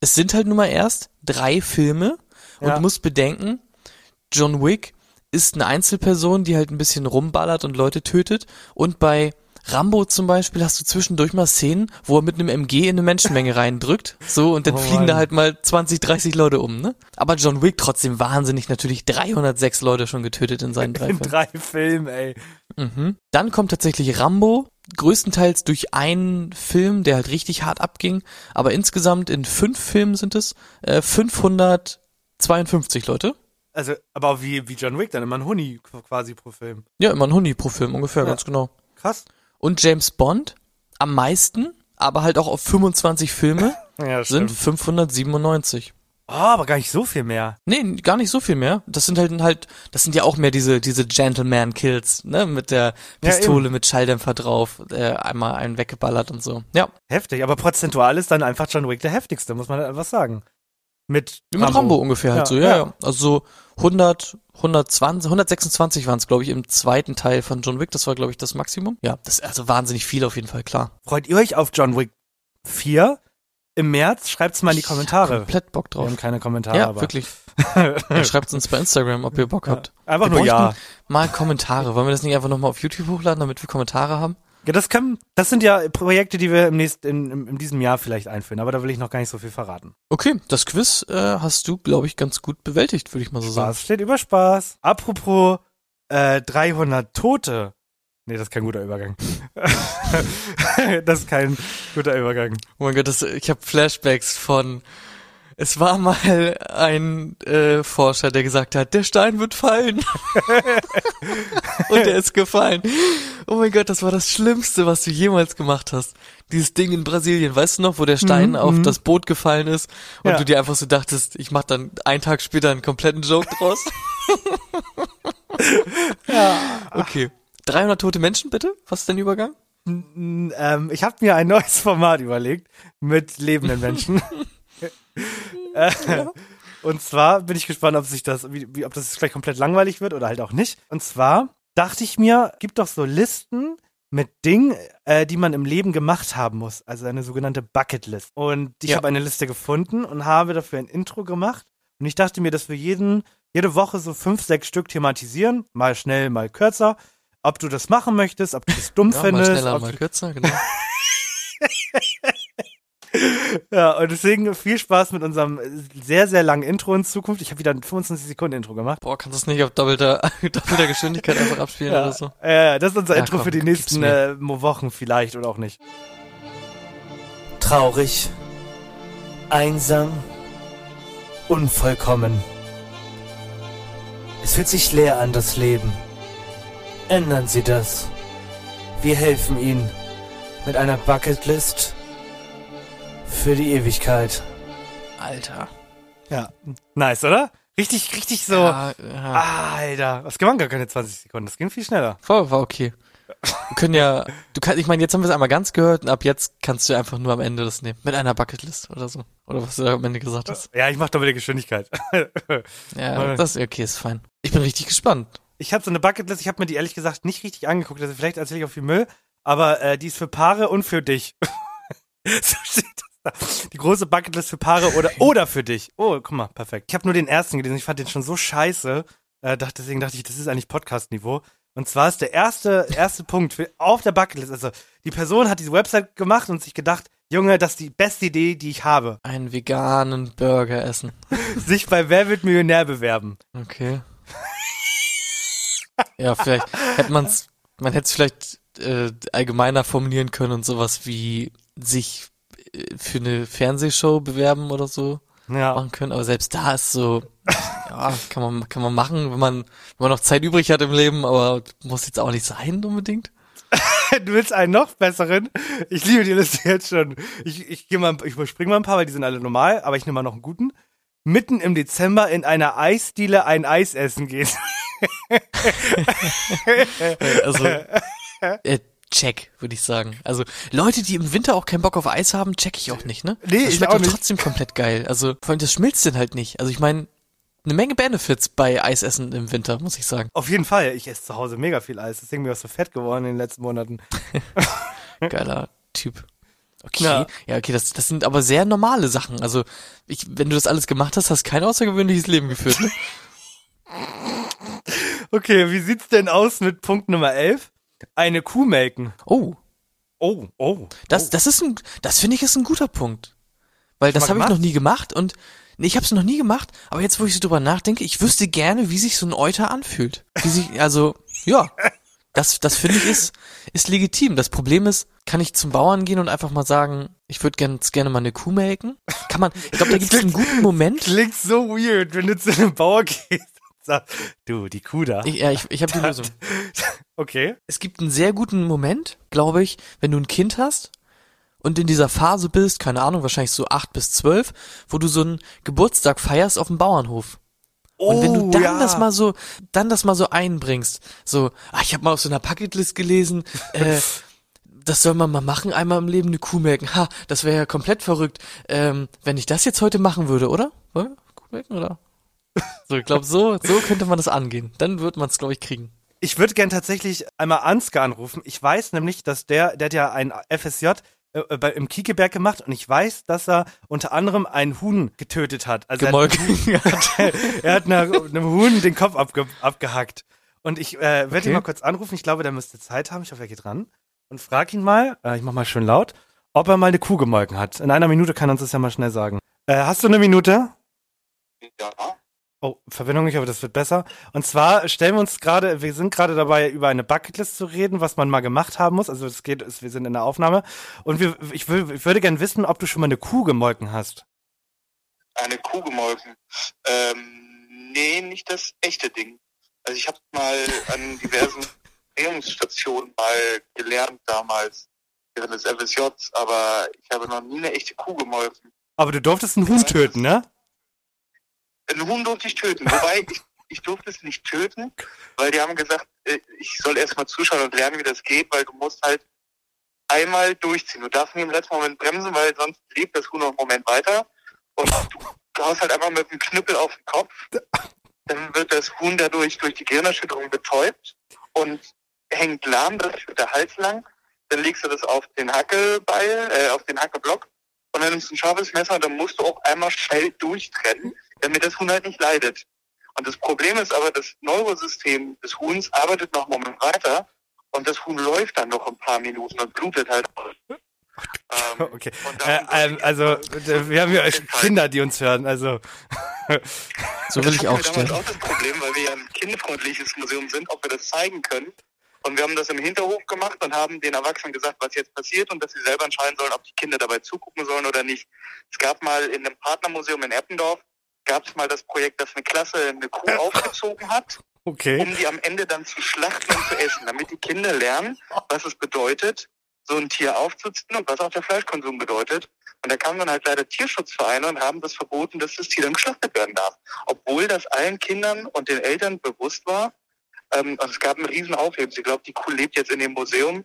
Es sind halt nun mal erst drei Filme und
Ja.
du musst bedenken, John Wick ist eine Einzelperson, die halt ein bisschen rumballert und Leute tötet. Und bei Rambo zum Beispiel hast du zwischendurch mal Szenen, wo er mit einem MG in eine Menschenmenge [LAUGHS] reindrückt. So, und dann
Oh
fliegen da halt mal 20, 30 Leute um, ne? Aber John Wick trotzdem wahnsinnig natürlich 306 Leute schon getötet in seinen [LAUGHS] drei
In
Filmen.
drei Filmen, ey.
Mhm. Dann kommt tatsächlich Rambo, größtenteils durch einen Film, der halt richtig hart abging, aber insgesamt in fünf Filmen sind es äh, 552 Leute.
Also, aber wie, wie John Wick, dann immer ein Huni quasi pro Film.
Ja, immer ein Huni pro Film ungefähr,
Ja.
ganz genau.
Krass.
Und James Bond am meisten, aber halt auch auf 25 Filme [LAUGHS]
Ja,
sind 597.
Oh, aber gar nicht so viel mehr.
Nee, gar nicht so viel mehr. Das sind halt halt, das sind ja auch mehr diese diese Gentleman Kills, ne, mit der
Ja,
Pistole mit Schalldämpfer drauf, äh, einmal einen weggeballert und so. Ja,
Heftig, aber prozentual ist dann einfach John Wick der heftigste, muss man halt einfach sagen. Mit
Mit Rambo, ungefähr halt
Ja,
so, ja,
ja.
ja. Also so 100, 120, 126 waren es, glaube ich, im zweiten Teil von John Wick. Das war, glaube ich, das Maximum. Ja, das ist also wahnsinnig viel auf jeden Fall, klar.
Freut ihr euch auf John Wick 4 im März? Schreibt's mal in die
Ich hab
Kommentare.
Komplett Bock
Wir
drauf.
haben keine Kommentare,
Ja,
aber.
wirklich. [LAUGHS] Ja, Schreibt uns bei Instagram, ob ihr Bock habt.
Einfach
Wir
nur ja.
Mal Kommentare. Wollen wir das nicht einfach nochmal auf YouTube hochladen, damit wir Kommentare haben?
Ja. Das können, das sind ja Projekte, die wir im nächsten, in, in, in diesem Jahr vielleicht einführen, aber da will ich noch gar nicht so viel verraten.
Okay, das Quiz äh, hast du, glaube ich, ganz gut bewältigt, würde ich mal so sagen.
Spaß steht über Spaß. Apropos äh, 300 Tote. Nee, das ist kein guter Übergang. [LAUGHS] das ist kein guter Übergang.
Oh mein Gott, das, ich habe Flashbacks von. Es war mal ein äh, Forscher, der gesagt hat, der Stein wird fallen. [LAUGHS] Und der ist gefallen. Oh mein Gott, das war das Schlimmste, was du jemals gemacht hast. Dieses Ding in Brasilien, weißt du noch, wo der Stein
Mhm,
auf
mhm.
das Boot gefallen ist und
Ja.
du dir einfach so dachtest, ich mach dann einen Tag später einen kompletten Joke draus. [LAUGHS]
Ja.
Okay. 300 tote Menschen, bitte? Was ist dein Übergang?
Ähm, ich habe mir ein neues Format überlegt mit lebenden Menschen. [LAUGHS] äh, Und zwar bin ich gespannt, ob sich das, wie, wie, ob das vielleicht komplett langweilig wird oder halt auch nicht. Und zwar dachte ich mir, gibt doch so Listen mit Dingen, äh, die man im Leben gemacht haben muss. Also eine sogenannte Bucketlist. Und ich
Ja.
habe eine Liste gefunden und habe dafür ein Intro gemacht. Und ich dachte mir, dass wir jeden, jede Woche so fünf, sechs Stück thematisieren. Mal schnell, mal kürzer. Ob du das machen möchtest, ob du das dumm
Ja, mal
findest.
schneller,
ob
mal kürzer, genau. [LAUGHS]
ja, und deswegen viel Spaß mit unserem sehr, sehr langen Intro in Zukunft. Ich habe wieder ein 25 Sekunden Intro gemacht.
Boah, kannst du es nicht auf doppelter, [LAUGHS] doppelter Geschwindigkeit einfach abspielen
Ja,
oder so?
äh, das ist unser
Ja,
Intro
komm,
für die nächsten äh, Wochen vielleicht oder auch nicht.
Traurig, einsam, unvollkommen. Es fühlt sich leer an, das Leben. Ändern Sie das. Wir helfen Ihnen mit einer Bucketlist für die Ewigkeit.
Alter.
Ja, nice, oder? Richtig, richtig so.
Ja, ja.
Ah, Alter, das waren gar keine 20 Sekunden, das ging viel schneller.
War, war okay. Wir können ja, du kannst, ich meine, jetzt haben wir es einmal ganz gehört und ab jetzt kannst du einfach nur am Ende das nehmen. Mit einer Bucketlist oder so. Oder was du da am Ende gesagt hast.
Ja, ich mach doppelte Geschwindigkeit. [LAUGHS]
Ja, das ist okay, ist fein. Ich bin richtig gespannt.
Ich habe so eine Bucketlist, ich habe mir die ehrlich gesagt nicht richtig angeguckt, also vielleicht erzähle ich auch viel Müll, aber äh, die ist für Paare und für dich. [LAUGHS] so steht das da. Die große Bucketlist für Paare oder, [LAUGHS] oder für dich. Oh, guck mal, perfekt. Ich habe nur den ersten gelesen, ich fand den schon so scheiße, äh, dachte, deswegen dachte ich, das ist eigentlich Podcast-Niveau. Und zwar ist der erste, erste Punkt für, auf der Bucketlist, also die Person hat diese Website gemacht und sich gedacht, Junge, das ist die beste Idee, die ich habe.
Einen veganen Burger essen. [LAUGHS]
Sich bei Wer wird Millionär bewerben.
Okay. ja, vielleicht hätte man's, man hätte es vielleicht äh, allgemeiner formulieren können und sowas wie sich für eine Fernsehshow bewerben oder so
Ja.
machen können. Aber selbst da ist so, [LAUGHS] ja, kann man, kann man machen, wenn man, wenn man noch Zeit übrig hat im Leben, aber muss jetzt auch nicht sein unbedingt. [LAUGHS]
Du willst einen noch besseren? Ich liebe die Liste jetzt schon. Ich, ich gehe mal, ich überspringe mal ein paar, weil die sind alle normal, aber ich nehme mal noch einen guten. Mitten im Dezember in einer Eisdiele ein Eis essen gehen. [LAUGHS]
Also, äh, check, würde ich sagen. Also, Leute, die im Winter auch keinen Bock auf Eis haben, check ich auch nicht, ne?
Nee,
das
ich
schmeckt
auch
doch
nicht.
trotzdem komplett geil. Also, vor allem, das schmilzt denn halt nicht. Also, ich meine, eine Menge Benefits bei Eisessen im Winter, muss ich sagen.
Auf jeden Fall. Ich esse zu Hause mega viel Eis. Deswegen bin ich auch so fett geworden in den letzten Monaten. [LAUGHS]
Geiler Typ. Okay,
Ja.
ja, okay, das, das sind aber sehr normale Sachen. Also, ich, wenn du das alles gemacht hast, hast kein außergewöhnliches Leben geführt, ne? [LAUGHS]
Okay, wie sieht's denn aus mit Punkt Nummer 11? Eine Kuh melken.
Oh,
Oh, oh.
das,
oh.
das ist ein, das finde ich ist ein guter Punkt. Weil das habe ich noch nie gemacht und nee, ich habe es noch nie gemacht, aber jetzt, wo ich so drüber nachdenke, ich wüsste gerne, wie sich so ein Euter anfühlt. Wie sich, also, ja, das, das finde ich ist, ist legitim. Das Problem ist, kann ich zum Bauern gehen und einfach mal sagen, ich würde ganz gerne mal eine Kuh melken? Kann man, ich glaube, da gibt es einen guten Moment.
Klingt so weird, wenn du zu einem Bauer gehst sagst, du, die Kuh da.
Ich, ja, ich, ich habe die [LAUGHS] Lösung.
Okay.
Es gibt einen sehr guten Moment, glaube ich, wenn du ein Kind hast und in dieser Phase bist, keine Ahnung, wahrscheinlich so acht bis zwölf, wo du so einen Geburtstag feierst auf dem Bauernhof. Und wenn du dann
Oh, ja.
das mal so, dann das mal so einbringst, so, ah, ich habe mal auf so einer Bucketlist gelesen, [LAUGHS] äh, das soll man mal machen, einmal im Leben eine Kuh melken. Ha, das wäre ja komplett verrückt, ähm, wenn ich das jetzt heute machen würde, oder? Wollen wir Kuh melken, oder? So, ich glaube, so, so könnte man das angehen. Dann wird man es, glaube ich, kriegen.
Ich würde gern tatsächlich einmal Ansgar anrufen. Ich weiß nämlich, dass der, der hat ja ein FSJ äh, bei, im Kiekeberg gemacht und ich weiß, dass er unter anderem ein Huhn getötet hat. Also er hat,
Gemolken. [LAUGHS]
er hat einer, einem Huhn den Kopf abge, abgehackt. Und ich äh, werde
Okay.
ihn mal kurz anrufen. Ich glaube, der müsste Zeit haben. Ich hoffe, er geht ran. Und frag ihn mal, äh, ich mach mal schön laut, ob er mal eine Kuh gemolken hat. In einer Minute kann er uns das ja mal schnell sagen. Äh, hast du eine Minute?
Ja.
Oh, Verbindung, ich hoffe, das wird besser. Und zwar stellen wir uns gerade, wir sind gerade dabei, über eine Bucketlist zu reden, was man mal gemacht haben muss. Also es geht, wir sind in der Aufnahme. Und wir, ich, will, ich würde gern wissen, ob du schon mal eine Kuh gemolken hast.
Eine Kuh gemolken. Ähm, nee, nicht das echte Ding. Also ich habe mal an diversen [LAUGHS] Ernährungsstationen mal gelernt damals während des FSJs, aber ich habe noch nie eine echte Kuh gemolken.
Aber du durftest einen Huhn töten, ne?
Ein Huhn durfte ich töten, wobei ich, ich durfte es nicht töten, weil die haben gesagt, äh, ich soll erstmal zuschauen und lernen, wie das geht, weil du musst halt einmal durchziehen. Du darfst nicht im letzten Moment bremsen, weil sonst lebt das Huhn noch einen Moment weiter. Und du haust halt einfach mit dem Knüppel auf den Kopf. Dann wird das Huhn dadurch durch die Gehirnerschütterung betäubt und hängt lahm, das wird der Hals lang. Dann legst du das auf den Hackebeil, äh, auf den Hackeblock und dann nimmst du ein scharfes Messer und dann musst du auch einmal schnell durchtrennen, damit das Huhn halt nicht leidet. Und das Problem ist aber, das Neurosystem des Huhns arbeitet noch einen Moment weiter und das Huhn läuft dann noch ein paar Minuten und blutet halt. [LAUGHS] Ähm,
Okay. Äh, ähm, also, äh, wir haben ja [LAUGHS] Kinder, die uns hören, also.
So will
das
ich auch
wir damals
stellen.
auch das Problem, weil wir ja ein kindfreundliches Museum sind, ob wir das zeigen können. Und wir haben das im Hinterhof gemacht und haben den Erwachsenen gesagt, was jetzt passiert und dass sie selber entscheiden sollen, ob die Kinder dabei zugucken sollen oder nicht. Es gab mal in einem Partnermuseum in Eppendorf, gab es mal das Projekt, dass eine Klasse eine Kuh aufgezogen hat,
Okay.
um die am Ende dann zu schlachten und zu essen, damit die Kinder lernen, was es bedeutet, so ein Tier aufzuziehen und was auch der Fleischkonsum bedeutet. Und da kamen dann halt leider Tierschutzvereine und haben das verboten, dass das Tier dann geschlachtet werden darf. Obwohl das allen Kindern und den Eltern bewusst war. Ähm, und es gab einen riesen Aufhebens. Ich glaube, die Kuh lebt jetzt in dem Museum.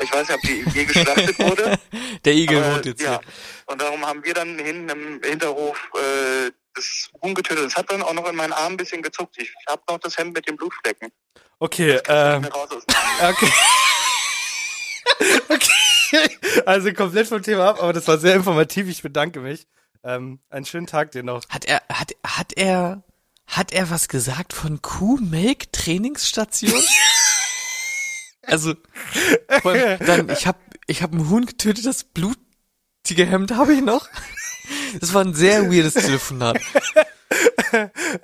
Ich weiß nicht, ob die je [LAUGHS] geschlachtet wurde.
Der Igel wohnt jetzt
ja.
hier.
Und darum haben wir dann hinten im Hinterhof äh, das Huhn getötet. Das hat dann auch noch in meinen Arm ein bisschen gezuckt. Ich habe noch das Hemd mit den Blutflecken.
Okay, ähm,
dem
okay. [LAUGHS] okay. Also komplett vom Thema ab, aber das war sehr informativ. Ich bedanke mich. Ähm, einen schönen Tag dir noch.
Hat er, hat, hat er, hat er was gesagt von Kuhmilk Trainingsstation? [LAUGHS] also, dann, ich hab, ich hab ein Huhn getötet, das blutige Hemd habe ich noch. Das war ein sehr weirdes Telefonat.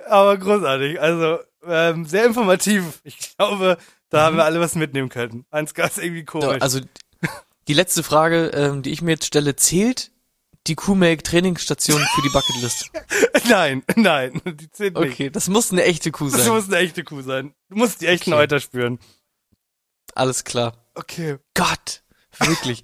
Aber großartig. Also ähm, sehr informativ. Ich glaube, da haben wir alle was mitnehmen können. Ansgar ist irgendwie komisch.
also, die letzte Frage, ähm, die ich mir jetzt stelle, zählt die Kuhmilk Trainingsstation für die Bucketlist? [LAUGHS]
nein, nein, die zählt nicht.
Okay, das muss eine echte Kuh
Das
sein.
muss eine echte Kuh sein. Du musst die echten
Okay.
Euter spüren.
Alles klar.
Okay.
Gott, wirklich.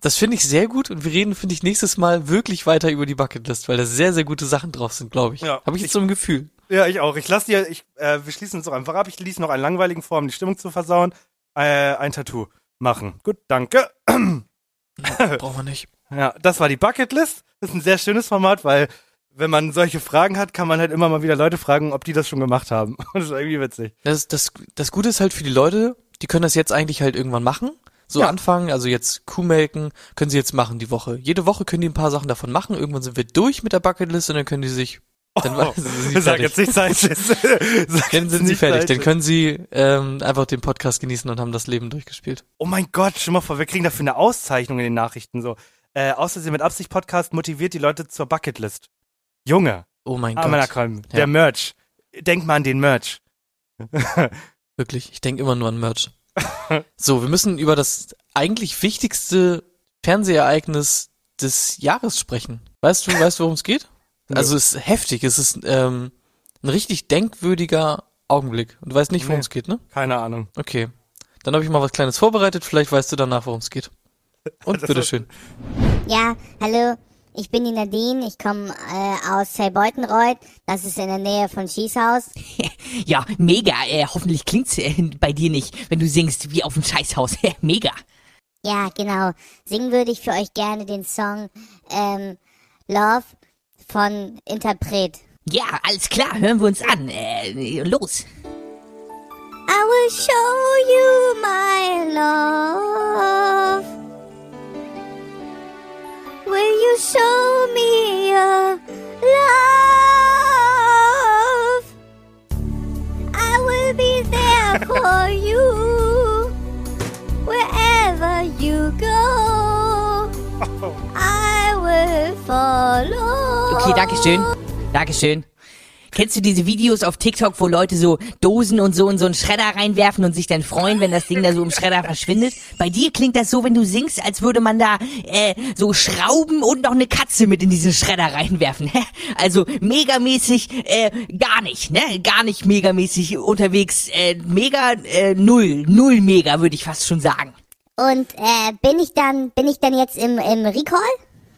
Das finde ich sehr gut und wir reden, finde ich, nächstes Mal wirklich weiter über die Bucketlist, weil da sehr, sehr gute Sachen drauf sind, glaube ich.
Ja.
Habe ich jetzt so ein Gefühl.
Ja, ich auch. Ich lass dir, ich, äh, wir schließen uns doch einfach ab. Ich ließ noch einen langweiligen vor, um die Stimmung zu versauen. Äh, ein Tattoo machen. Gut, danke. [LAUGHS]
Brauchen wir nicht.
Ja, das war die Bucketlist. Das ist ein sehr schönes Format, weil wenn man solche Fragen hat, kann man halt immer mal wieder Leute fragen, ob die das schon gemacht haben. Und [LAUGHS] das ist irgendwie witzig.
Das, das, das Gute ist halt für die Leute, die können das jetzt eigentlich halt irgendwann machen. So
Ja.
anfangen, also jetzt Kuhmelken, können sie jetzt machen die Woche. Jede Woche können die ein paar Sachen davon machen. Irgendwann sind wir durch mit der Bucketlist und dann können die sich, dann
Oh, [LAUGHS]
sind sie
sag jetzt nicht. [LAUGHS] Sag
Dann sind sie fertig. Dann können sie ähm, einfach den Podcast genießen und haben das Leben durchgespielt.
Oh mein Gott, stell mal vor, wir kriegen dafür eine Auszeichnung in den Nachrichten so. Äh, Außersehen mit Absicht Podcast motiviert die Leute zur Bucketlist. Junge,
Oh mein
ah, meiner
Gott.
Kram,
Ja.
der Merch. Denk mal an den Merch. [LAUGHS]
Wirklich, ich denke immer nur an Merch. [LAUGHS] so, wir müssen über das eigentlich wichtigste Fernsehereignis des Jahres sprechen. Weißt du, weißt du, worum es geht? [LAUGHS] Also es ist heftig, es ist ähm, ein richtig denkwürdiger Augenblick. Und du weißt nicht, worum
Nee.
es geht, ne?
Keine Ahnung.
Okay. Dann habe ich mal was Kleines vorbereitet, vielleicht weißt du danach, worum es geht. Und
Das
bitteschön.
Ja, hallo, ich bin die Nadine, ich komme äh, aus Felbeutenreuth, das ist in der Nähe von Schießhaus. [LAUGHS]
Ja, mega. Äh, hoffentlich klingt's äh, bei dir nicht, wenn du singst wie auf dem Scheißhaus. [LAUGHS] mega.
Ja, genau, singen würde ich für euch gerne den Song ähm, Love von Interpret.
Ja, alles klar. Hören wir uns an. Äh, los.
I will show you my love. Will you show me your love? I will be there [LAUGHS] for you wherever you go. Oh. I will follow.
Okay, danke schön. Dankeschön. Kennst du diese Videos auf TikTok, wo Leute so Dosen und so in so einen Schredder reinwerfen und sich dann freuen, wenn das Ding da so im Schredder verschwindet? Bei dir klingt das so, wenn du singst, als würde man da äh, so Schrauben und noch eine Katze mit in diesen Schredder reinwerfen. Also megamäßig äh, gar nicht, ne? Gar nicht megamäßig unterwegs. Äh, mega äh, null, null mega würde ich fast schon sagen.
Und äh, bin ich dann bin ich dann jetzt im im Recall?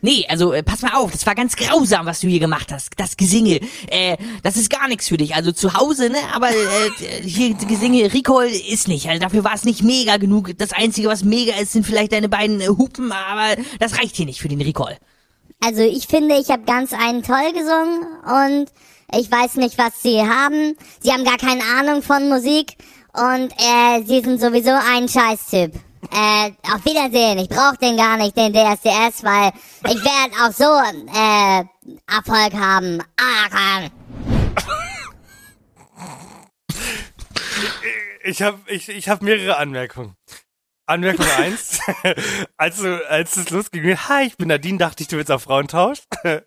Nee, also äh, pass mal auf, das war ganz grausam, was du hier gemacht hast. Das Gesinge, äh, das ist gar nichts für dich. Also zu Hause, ne, aber äh, hier Gesinge, Recall ist nicht. Also dafür war es nicht mega genug. Das Einzige, was mega ist, sind vielleicht deine beiden äh, Hupen, aber das reicht hier nicht für den Recall.
Also ich finde, ich habe ganz einen toll gesungen und ich weiß nicht, was sie haben. Sie haben gar keine Ahnung von Musik und äh, sie sind sowieso ein Scheißtyp. Äh, auf Wiedersehen. Ich brauche den gar nicht, den DSDS, weil ich werde auch so äh, Erfolg haben. Ah,
Ich habe ich, ich hab mehrere Anmerkungen. Anmerkung [LAUGHS] eins, [LAUGHS] als, du, als es losging, hi, ich bin Nadine, dachte ich, du willst auf Frauentausch. [LAUGHS] äh,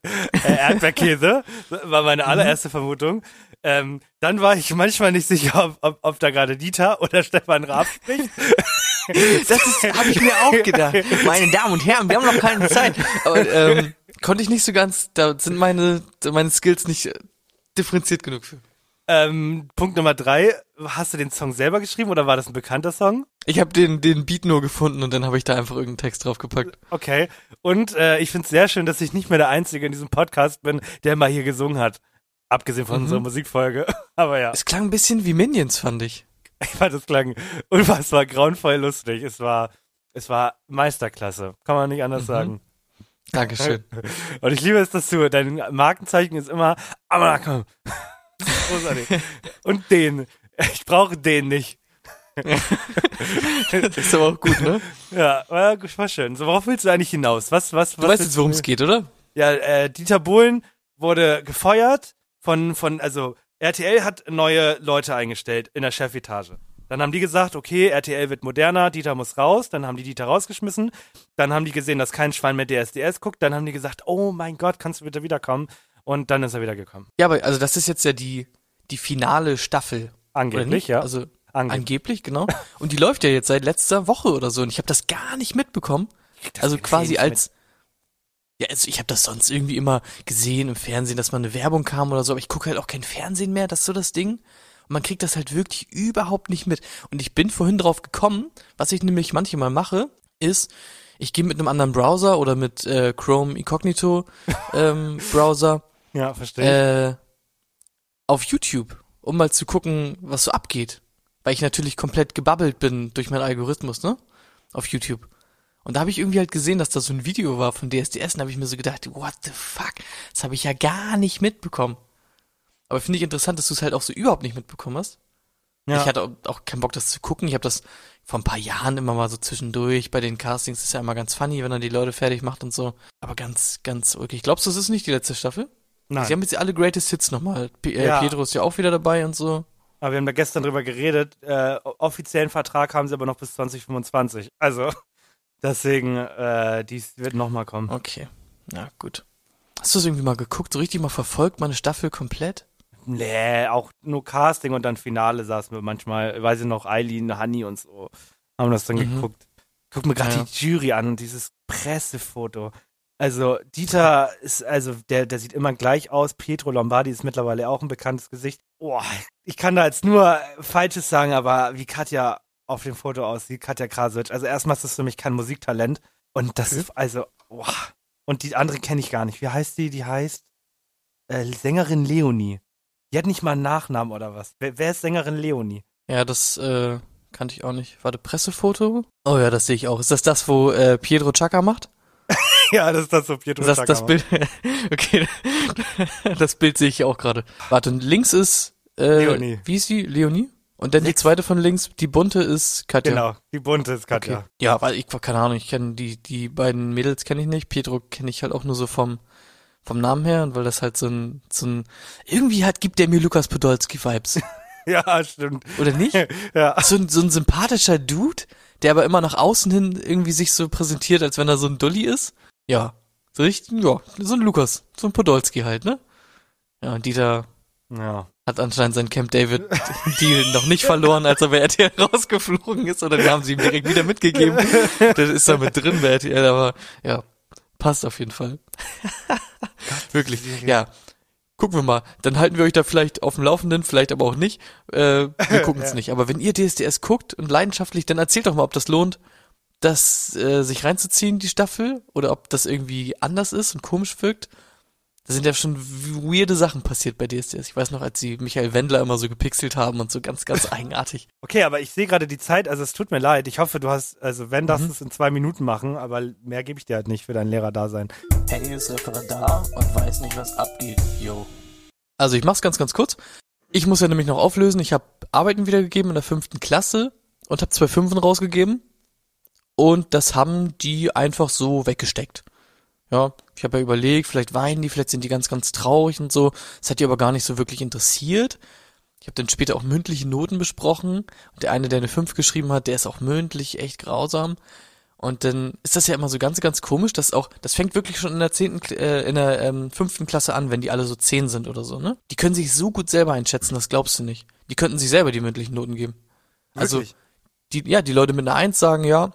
Erdbeerkäse war meine allererste Vermutung. Ähm, dann war ich manchmal nicht sicher, ob, ob, ob da gerade Dieter oder Stefan Raab spricht. [LAUGHS]
Das habe ich mir auch gedacht. Meine Damen und Herren, wir haben noch keine Zeit. Aber ähm, konnte ich nicht so ganz, da sind meine, meine Skills nicht äh, differenziert genug für.
Ähm, Punkt Nummer drei, hast du den Song selber geschrieben oder war das ein bekannter Song?
Ich habe den, den Beat nur gefunden und dann habe ich da einfach irgendeinen Text draufgepackt.
Okay. Und äh, ich finde es sehr schön, dass ich nicht mehr der Einzige in diesem Podcast bin, der mal hier gesungen hat. Abgesehen von
Mhm.
unserer Musikfolge. [LAUGHS] Aber ja,
Es klang ein bisschen wie Minions, fand ich.
Ich fand es klang unfassbar grauenvoll lustig. Es war, es war Meisterklasse. Kann man nicht anders
Mhm.
sagen.
Dankeschön. [LAUGHS]
Und ich liebe es, dass du, dein Markenzeichen ist immer, aber komm. Das ist großartig. Und den. Ich brauche den nicht.
Das [LAUGHS] ist aber auch gut, ne?
Ja, war, schön. So, worauf willst du eigentlich hinaus? Was, was,
Du
was
weißt
willst
jetzt, worum es geht, oder?
Ja, äh, Dieter Bohlen wurde gefeuert von, von, also RTL hat neue Leute eingestellt in der Chefetage. Dann haben die gesagt, okay, RTL wird moderner, Dieter muss raus. Dann haben die Dieter rausgeschmissen. Dann haben die gesehen, dass kein Schwein mehr DSDS guckt. Dann haben die gesagt, oh mein Gott, kannst du bitte wiederkommen? Und dann ist er wieder gekommen.
Ja, aber also das ist jetzt ja die, die finale Staffel.
Angeblich, ja.
Also
Angeblich.
angeblich, genau. Und die läuft ja jetzt seit letzter Woche oder so. Und ich habe das gar nicht mitbekommen. Also quasi als ja, also ich habe das sonst irgendwie immer gesehen im Fernsehen, dass mal eine Werbung kam oder so, aber ich gucke halt auch kein Fernsehen mehr, das ist so das Ding. Und man kriegt das halt wirklich überhaupt nicht mit. Und ich bin vorhin drauf gekommen, was ich nämlich manchmal mache, ist, ich gehe mit einem anderen Browser oder mit äh, Chrome Incognito [LAUGHS] ähm, Browser.
Ja, verstehe.
äh, auf YouTube, um mal zu gucken, was so abgeht. Weil ich natürlich komplett gebabbelt bin durch meinen Algorithmus, ne? Auf YouTube. Und da habe ich irgendwie halt gesehen, dass da so ein Video war von DSDS und da habe ich mir so gedacht, what the fuck? Das habe ich ja gar nicht mitbekommen. Aber finde ich interessant, dass du es halt auch so überhaupt nicht mitbekommen hast.
ja.
Ich hatte auch- keinen Bock, das zu gucken. Ich habe das vor ein paar Jahren immer mal so zwischendurch bei den Castings. ist ja immer ganz funny, wenn er die Leute fertig macht und so. Aber ganz, ganz okay. Glaubst du, das ist nicht die letzte Staffel?
Nein.
Sie haben jetzt alle Greatest Hits nochmal. P äh,
Ja.
Pietro ist ja auch wieder dabei und so.
Aber wir haben da gestern drüber geredet. Äh, offiziellen Vertrag haben sie aber noch bis 2025. Also, deswegen, äh, dies wird nochmal kommen.
Okay. Na gut. Hast du es irgendwie mal geguckt, so richtig mal verfolgt, meine Staffel komplett?
Nee, auch nur Casting und dann Finale saßen wir manchmal, weiß ich noch, Eileen, Honey und so, haben das dann
Mhm.
geguckt. Guck mir gerade
Ja.
die Jury an und dieses Pressefoto. Also, Dieter ist, also, der, der sieht immer gleich aus. Pietro Lombardi ist mittlerweile auch ein bekanntes Gesicht. Boah, ich kann da jetzt nur Falsches sagen, aber wie Katja auf dem Foto aussieht, Katja Krasowitsch. Also, erstmal ist das für mich kein Musiktalent. Und das ist, also, boah. Und die andere kenne ich gar nicht. Wie heißt die? Die heißt äh, Sängerin Leonie. Die hat nicht mal einen Nachnamen oder was. Wer, wer ist Sängerin Leonie?
Ja, das äh, kannte ich auch nicht. Warte, Pressefoto? Oh ja, das sehe ich auch. Ist das das, wo äh, Pietro Chaka macht? [LAUGHS]
ja, das ist das so Pietro
Das,
Chaka
das
macht.
Bild. [LAUGHS] okay. [LAUGHS] das Bild sehe ich auch gerade. Warte, links ist äh,
Leonie.
Wie ist die? Leonie? Und dann die zweite von links, die bunte ist Katja.
Genau, die bunte ist Katja.
Okay. Ja, weil ich keine Ahnung, ich kenne die die beiden Mädels kenne ich nicht. Pietro kenne ich halt auch nur so vom vom Namen her und weil das halt so ein so ein irgendwie halt gibt der mir Lukas Podolski Vibes, [LAUGHS]
Ja, stimmt.
oder nicht? [LAUGHS]
Ja.
So ein, so ein sympathischer Dude, der aber immer nach außen hin irgendwie sich so präsentiert, als wenn er so ein Dulli ist. Ja, so richtig, ja, so ein Lukas, so ein Podolski halt, ne? Ja, und Dieter
Ja.
Hat anscheinend sein Camp David Deal noch nicht verloren, als er bei RTL rausgeflogen ist, oder die haben sie ihm direkt wieder mitgegeben. Der ist da mit drin bei RTL, aber ja, passt auf jeden Fall. Wirklich, ja. Gucken wir mal. Dann halten wir euch da vielleicht auf dem Laufenden, vielleicht aber auch nicht. Äh, wir gucken es nicht. Aber wenn ihr DSDS guckt und leidenschaftlich, dann erzählt doch mal, ob das lohnt, das äh, sich reinzuziehen, die Staffel, oder ob das irgendwie anders ist und komisch wirkt. Da sind ja schon weirde Sachen passiert bei DSDS. Ich weiß noch, als sie Michael Wendler immer so gepixelt haben und so ganz, ganz [LAUGHS] eigenartig.
Okay, aber ich sehe gerade die Zeit, also es tut mir leid. Ich hoffe, du hast, also wenn, darfst
Mhm.
du es in zwei Minuten machen, aber mehr gebe ich dir halt nicht für dein Lehrerdasein.
Henny ist einfach da und weiß nicht, was abgeht. Yo.
Also ich mach's ganz, ganz kurz. Ich muss ja nämlich noch auflösen. Ich habe Arbeiten wiedergegeben in der fünften Klasse und habe zwei Fünfen rausgegeben. Und das haben die einfach so weggesteckt. Ja, ich habe ja überlegt, vielleicht weinen die, vielleicht sind die ganz, ganz traurig und so. Das hat die aber gar nicht so wirklich interessiert. Ich habe dann später auch mündliche Noten besprochen. Und der eine, der eine 5 geschrieben hat, der ist auch mündlich echt grausam. Und dann ist das ja immer so ganz, ganz komisch, dass auch, das fängt wirklich schon in der zehnten, äh, in der ähm, fünften Klasse an, wenn die alle so zehn sind oder so, ne? Die können sich so gut selber einschätzen, das glaubst du nicht. Die könnten sich selber die mündlichen Noten geben. Also,
Wirklich?
die, ja, die Leute mit einer Eins sagen, ja,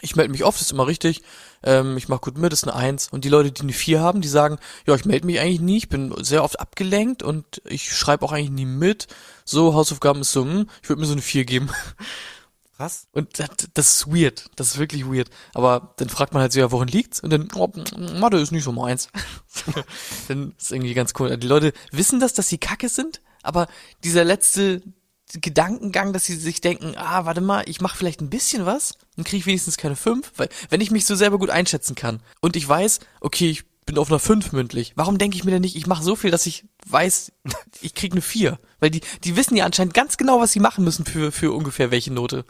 ich melde mich oft, ist immer richtig, ähm, ich mache gut mit, ist eine Eins. Und die Leute, die eine Vier haben, die sagen, ja, ich melde mich eigentlich nie, ich bin sehr oft abgelenkt und ich schreibe auch eigentlich nie mit. So, Hausaufgaben ist so, hm, ich würde mir so eine Vier geben. [LAUGHS]
Krass.
Und das, das ist weird. Das ist wirklich weird. Aber dann fragt man halt so, ja, worin liegt's? Und dann, oh, Mathe ist nicht so meins. [LAUGHS] dann ist irgendwie ganz cool. Die Leute wissen das, dass sie kacke sind, aber dieser letzte, Gedankengang, dass sie sich denken, ah, warte mal, ich mache vielleicht ein bisschen was, dann kriege ich wenigstens keine fünf, weil wenn ich mich so selber gut einschätzen kann und ich weiß, okay, ich bin auf einer fünf mündlich, warum denke ich mir denn nicht, ich mache so viel, dass ich weiß, [LAUGHS] ich krieg eine vier, weil die die wissen ja anscheinend ganz genau, was sie machen müssen für für ungefähr welche Note.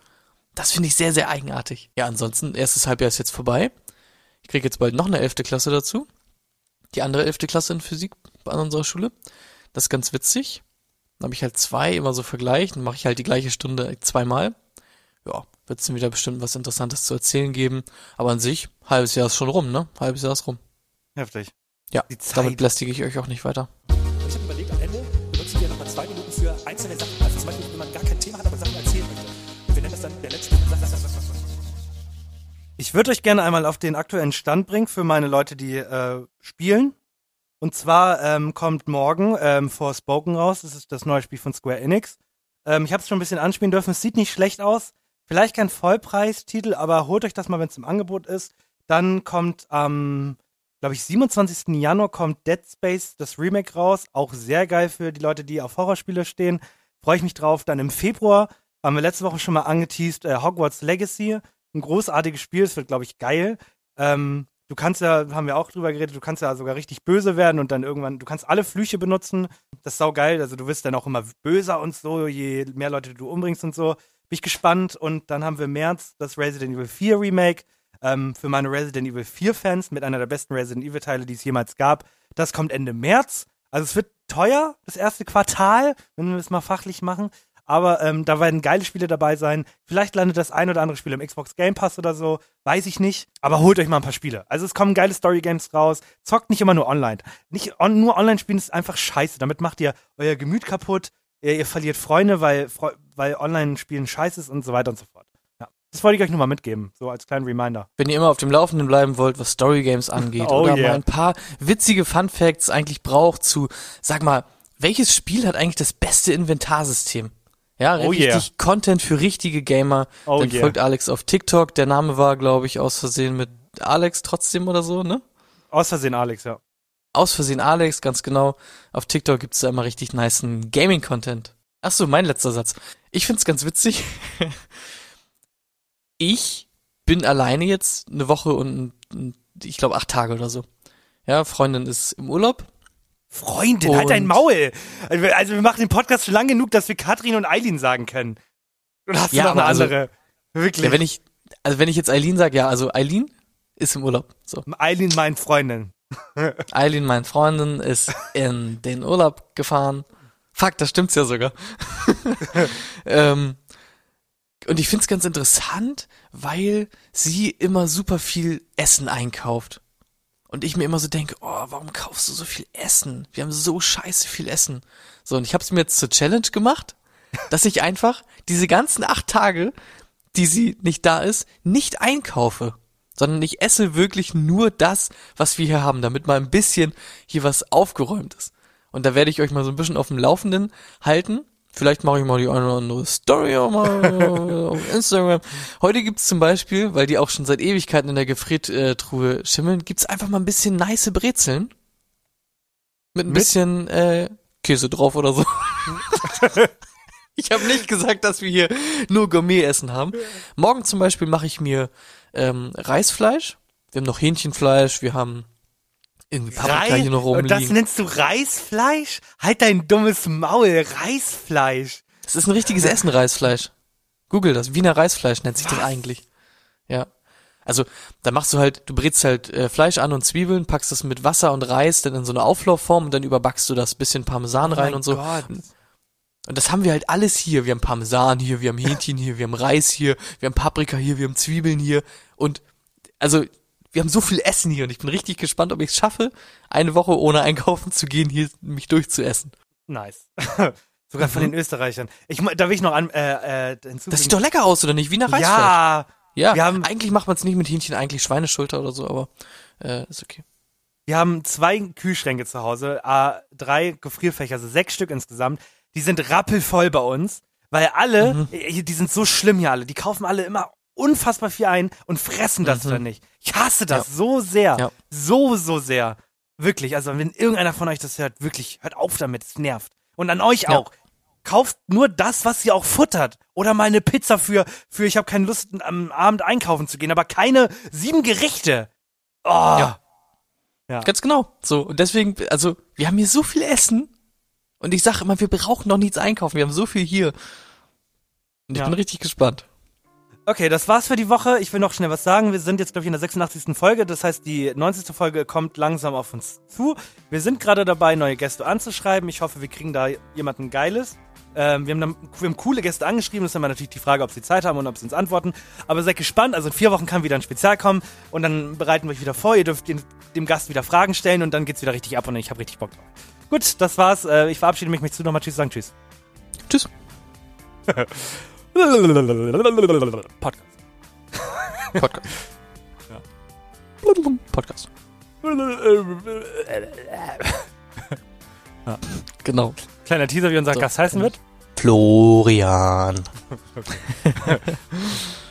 Das finde ich sehr sehr eigenartig. Ja, ansonsten erstes Halbjahr ist jetzt vorbei. Ich kriege jetzt bald noch eine elfte Klasse dazu. Die andere elfte Klasse in Physik an unserer Schule. Das ist ganz witzig. Dann habe ich halt zwei immer so vergleicht, dann mache ich halt die gleiche Stunde zweimal. Ja, wird es dann wieder bestimmt was Interessantes zu erzählen geben. Aber an sich, halbes Jahr ist schon rum, ne? Halbes Jahr ist rum.
Heftig.
Ja,
Die Zeit.
damit belästige ich euch auch nicht weiter.
Und ich habe überlegt, am Ende benutzen wir nochmal zwei Minuten für einzelne Sachen. Also zum Beispiel, wenn man gar kein Thema hat, aber Sachen erzählen möchte. Und wir nennen das dann der letzte.
Ich würde euch gerne einmal auf den aktuellen Stand bringen für meine Leute, die äh, spielen. Und zwar ähm, kommt morgen ähm, Forspoken raus. Das ist das neue Spiel von Square Enix. Ähm, ich habe es schon ein bisschen anspielen dürfen. Es sieht nicht schlecht aus. Vielleicht kein Vollpreistitel, aber holt euch das mal, wenn es im Angebot ist. Dann kommt am, glaube ich, 27. Januar kommt Dead Space, das Remake raus. Auch sehr geil für die Leute, die auf Horrorspiele stehen. Freue ich mich drauf. Dann im Februar haben wir letzte Woche schon mal angeteased, äh, Hogwarts Legacy. Ein großartiges Spiel. Es wird, glaube ich, geil. Ähm, du kannst ja, haben wir auch drüber geredet, du kannst ja sogar richtig böse werden und dann irgendwann, du kannst alle Flüche benutzen. Das ist saugeil. Also du wirst dann auch immer böser und so, je mehr Leute du umbringst und so. Bin ich gespannt. Und dann haben wir im März das Resident Evil 4 Remake. Ähm, für meine Resident Evil 4 Fans mit einer der besten Resident Evil Teile, die es jemals gab. Das kommt Ende März. Also es wird teuer, das erste Quartal, wenn wir es mal fachlich machen. Aber ähm, da werden geile Spiele dabei sein. Vielleicht landet das ein oder andere Spiel im Xbox Game Pass oder so. Weiß ich nicht. Aber holt euch mal ein paar Spiele. Also es kommen geile Story Games raus. Zockt nicht immer nur online. Nicht on, nur online spielen ist einfach scheiße. Damit macht ihr euer Gemüt kaputt. Ihr, ihr verliert Freunde, weil, weil online spielen scheiße ist und so weiter und so fort. Ja. Das wollte ich euch nur mal mitgeben. So als kleinen Reminder.
Wenn ihr immer auf dem Laufenden bleiben wollt, was Story Games angeht, [LAUGHS]
Oh
oder
yeah.
mal ein paar witzige Fun Facts eigentlich braucht zu, sag mal, welches Spiel hat eigentlich das beste Inventarsystem? Ja,
Oh
richtig
yeah.
Content für richtige Gamer.
Oh
Dann
yeah.
folgt Alex auf TikTok. Der Name war, glaube ich, aus Versehen mit Alex trotzdem oder so, ne?
Aus Versehen, Alex, ja.
Aus Versehen Alex, ganz genau. Auf TikTok gibt's da immer richtig nicen Gaming-Content. Ach so, mein letzter Satz. Ich find's ganz witzig. [LAUGHS] ich bin alleine jetzt eine Woche und und ich glaube acht Tage oder so. Ja, Freundin ist im Urlaub.
Freundin, halt dein
Und-
Maul. Also wir- also machen den Podcast schon lang genug, dass wir Katrin und Eileen sagen können. Oder hast du
Ja,
noch eine
also-
andere? Wirklich.
Ja, wenn ich, also wenn ich jetzt Eileen sage, ja, also Eileen ist im Urlaub. So.
Eileen meint Freundin. [LAUGHS]
Eileen, meine Freundin, ist in den Urlaub gefahren. Fuck, das stimmt's ja sogar. [LAUGHS] ähm, und ich find's ganz interessant, weil sie immer super viel Essen einkauft. Und ich mir immer so denke, oh, warum kaufst du so viel Essen? Wir haben so scheiße viel Essen. So, und ich hab's mir jetzt zur Challenge gemacht, dass ich einfach diese ganzen acht Tage, die sie nicht da ist, nicht einkaufe. Sondern ich esse wirklich nur das, was wir hier haben, damit mal ein bisschen hier was aufgeräumt ist. Und da werde ich euch mal so ein bisschen auf dem Laufenden halten. Vielleicht mache ich mal die eine oder andere Story auch mal [LAUGHS] auf Instagram. Heute gibt's zum Beispiel, weil die auch schon seit Ewigkeiten in der Gefriertruhe schimmeln, gibt's einfach mal ein bisschen nice Brezeln. Mit ein
Mit?
bisschen äh, Käse drauf oder so. [LAUGHS] [LAUGHS] ich habe nicht gesagt, dass wir hier nur Gourmet-Essen haben. Morgen zum Beispiel mache ich mir ähm, Reisfleisch. Wir haben noch Hähnchenfleisch, wir haben irgendwie Paprika hier noch
und das
rumliegen.
nennst du Reisfleisch? Halt dein dummes Maul, Reisfleisch.
Das ist ein richtiges Essen, Reisfleisch. Google das. Wiener Reisfleisch nennt sich das
Was?
eigentlich. Ja. Also, da machst du halt, du brätst halt äh, Fleisch an und Zwiebeln, packst das mit Wasser und Reis dann in so eine Auflaufform und dann überbackst du das bisschen Parmesan rein
Oh mein
und so.
Gott.
Und das haben wir halt alles hier. Wir haben Parmesan hier, wir haben Hähnchen hier, wir haben Reis hier, wir haben Paprika hier, wir haben Zwiebeln hier. Und also, wir haben so viel Essen hier und ich bin richtig gespannt, ob ich es schaffe, eine Woche ohne einkaufen zu gehen, hier mich durchzuessen.
Nice. [LAUGHS] Sogar von
Mhm.
den Österreichern. Ich, da will ich noch an, äh, äh, hinzufügen.
Das sieht doch lecker aus, oder nicht? Wiener Reisfleisch.
ja,
Ja,
Wir haben-
eigentlich macht man es nicht mit Hähnchen, eigentlich Schweineschulter oder so, aber äh, ist okay.
wir haben zwei Kühlschränke zu Hause, äh, drei Gefrierfächer, also sechs Stück insgesamt. Die sind rappelvoll bei uns, weil alle,
Mhm.
äh, die sind so schlimm hier alle. Die kaufen alle immer unfassbar viel ein und fressen das
Mhm.
dann nicht. Ich hasse das
Ja.
so sehr.
Ja.
So, so sehr. Wirklich. Also, wenn irgendeiner von euch das hört, wirklich, hört auf damit. Es nervt. Und an euch
Ja.
auch. kauft nur das, was sie auch futtert. Oder mal eine Pizza für, für ich habe keine Lust, am Abend einkaufen zu gehen, aber keine sieben Gerichte. Oh.
Ja.
Ja.
Ganz genau. So, und deswegen, also, wir haben hier so viel Essen. Und ich sage immer, wir brauchen noch nichts einkaufen. Wir haben so viel hier. Und ich bin richtig gespannt.
Okay, das war's für die Woche. Ich will noch schnell was sagen. Wir sind jetzt, glaube ich, in der 86. Folge. Das heißt, die 90. Folge kommt langsam auf uns zu. Wir sind gerade dabei, neue Gäste anzuschreiben. Ich hoffe, wir kriegen da jemanden Geiles. Ähm, wir, haben dann, wir haben coole Gäste angeschrieben. Das ist immer natürlich die Frage, ob sie Zeit haben und ob sie uns antworten. Aber seid gespannt. Also in vier Wochen kann wieder ein Spezial kommen. Und dann bereiten wir euch wieder vor. Ihr dürft den, dem Gast wieder Fragen stellen. Und dann geht's wieder richtig ab. Und ich habe richtig Bock drauf. Gut, das war's. Äh, ich verabschiede mich. Möchtest du nochmal Tschüss sagen? Tschüss.
Tschüss. [LAUGHS]
Podcast.
Podcast. Podcast. Genau.
Kleiner Teaser, wie unser
So.
Gast heißen wird.
Florian. [LAUGHS]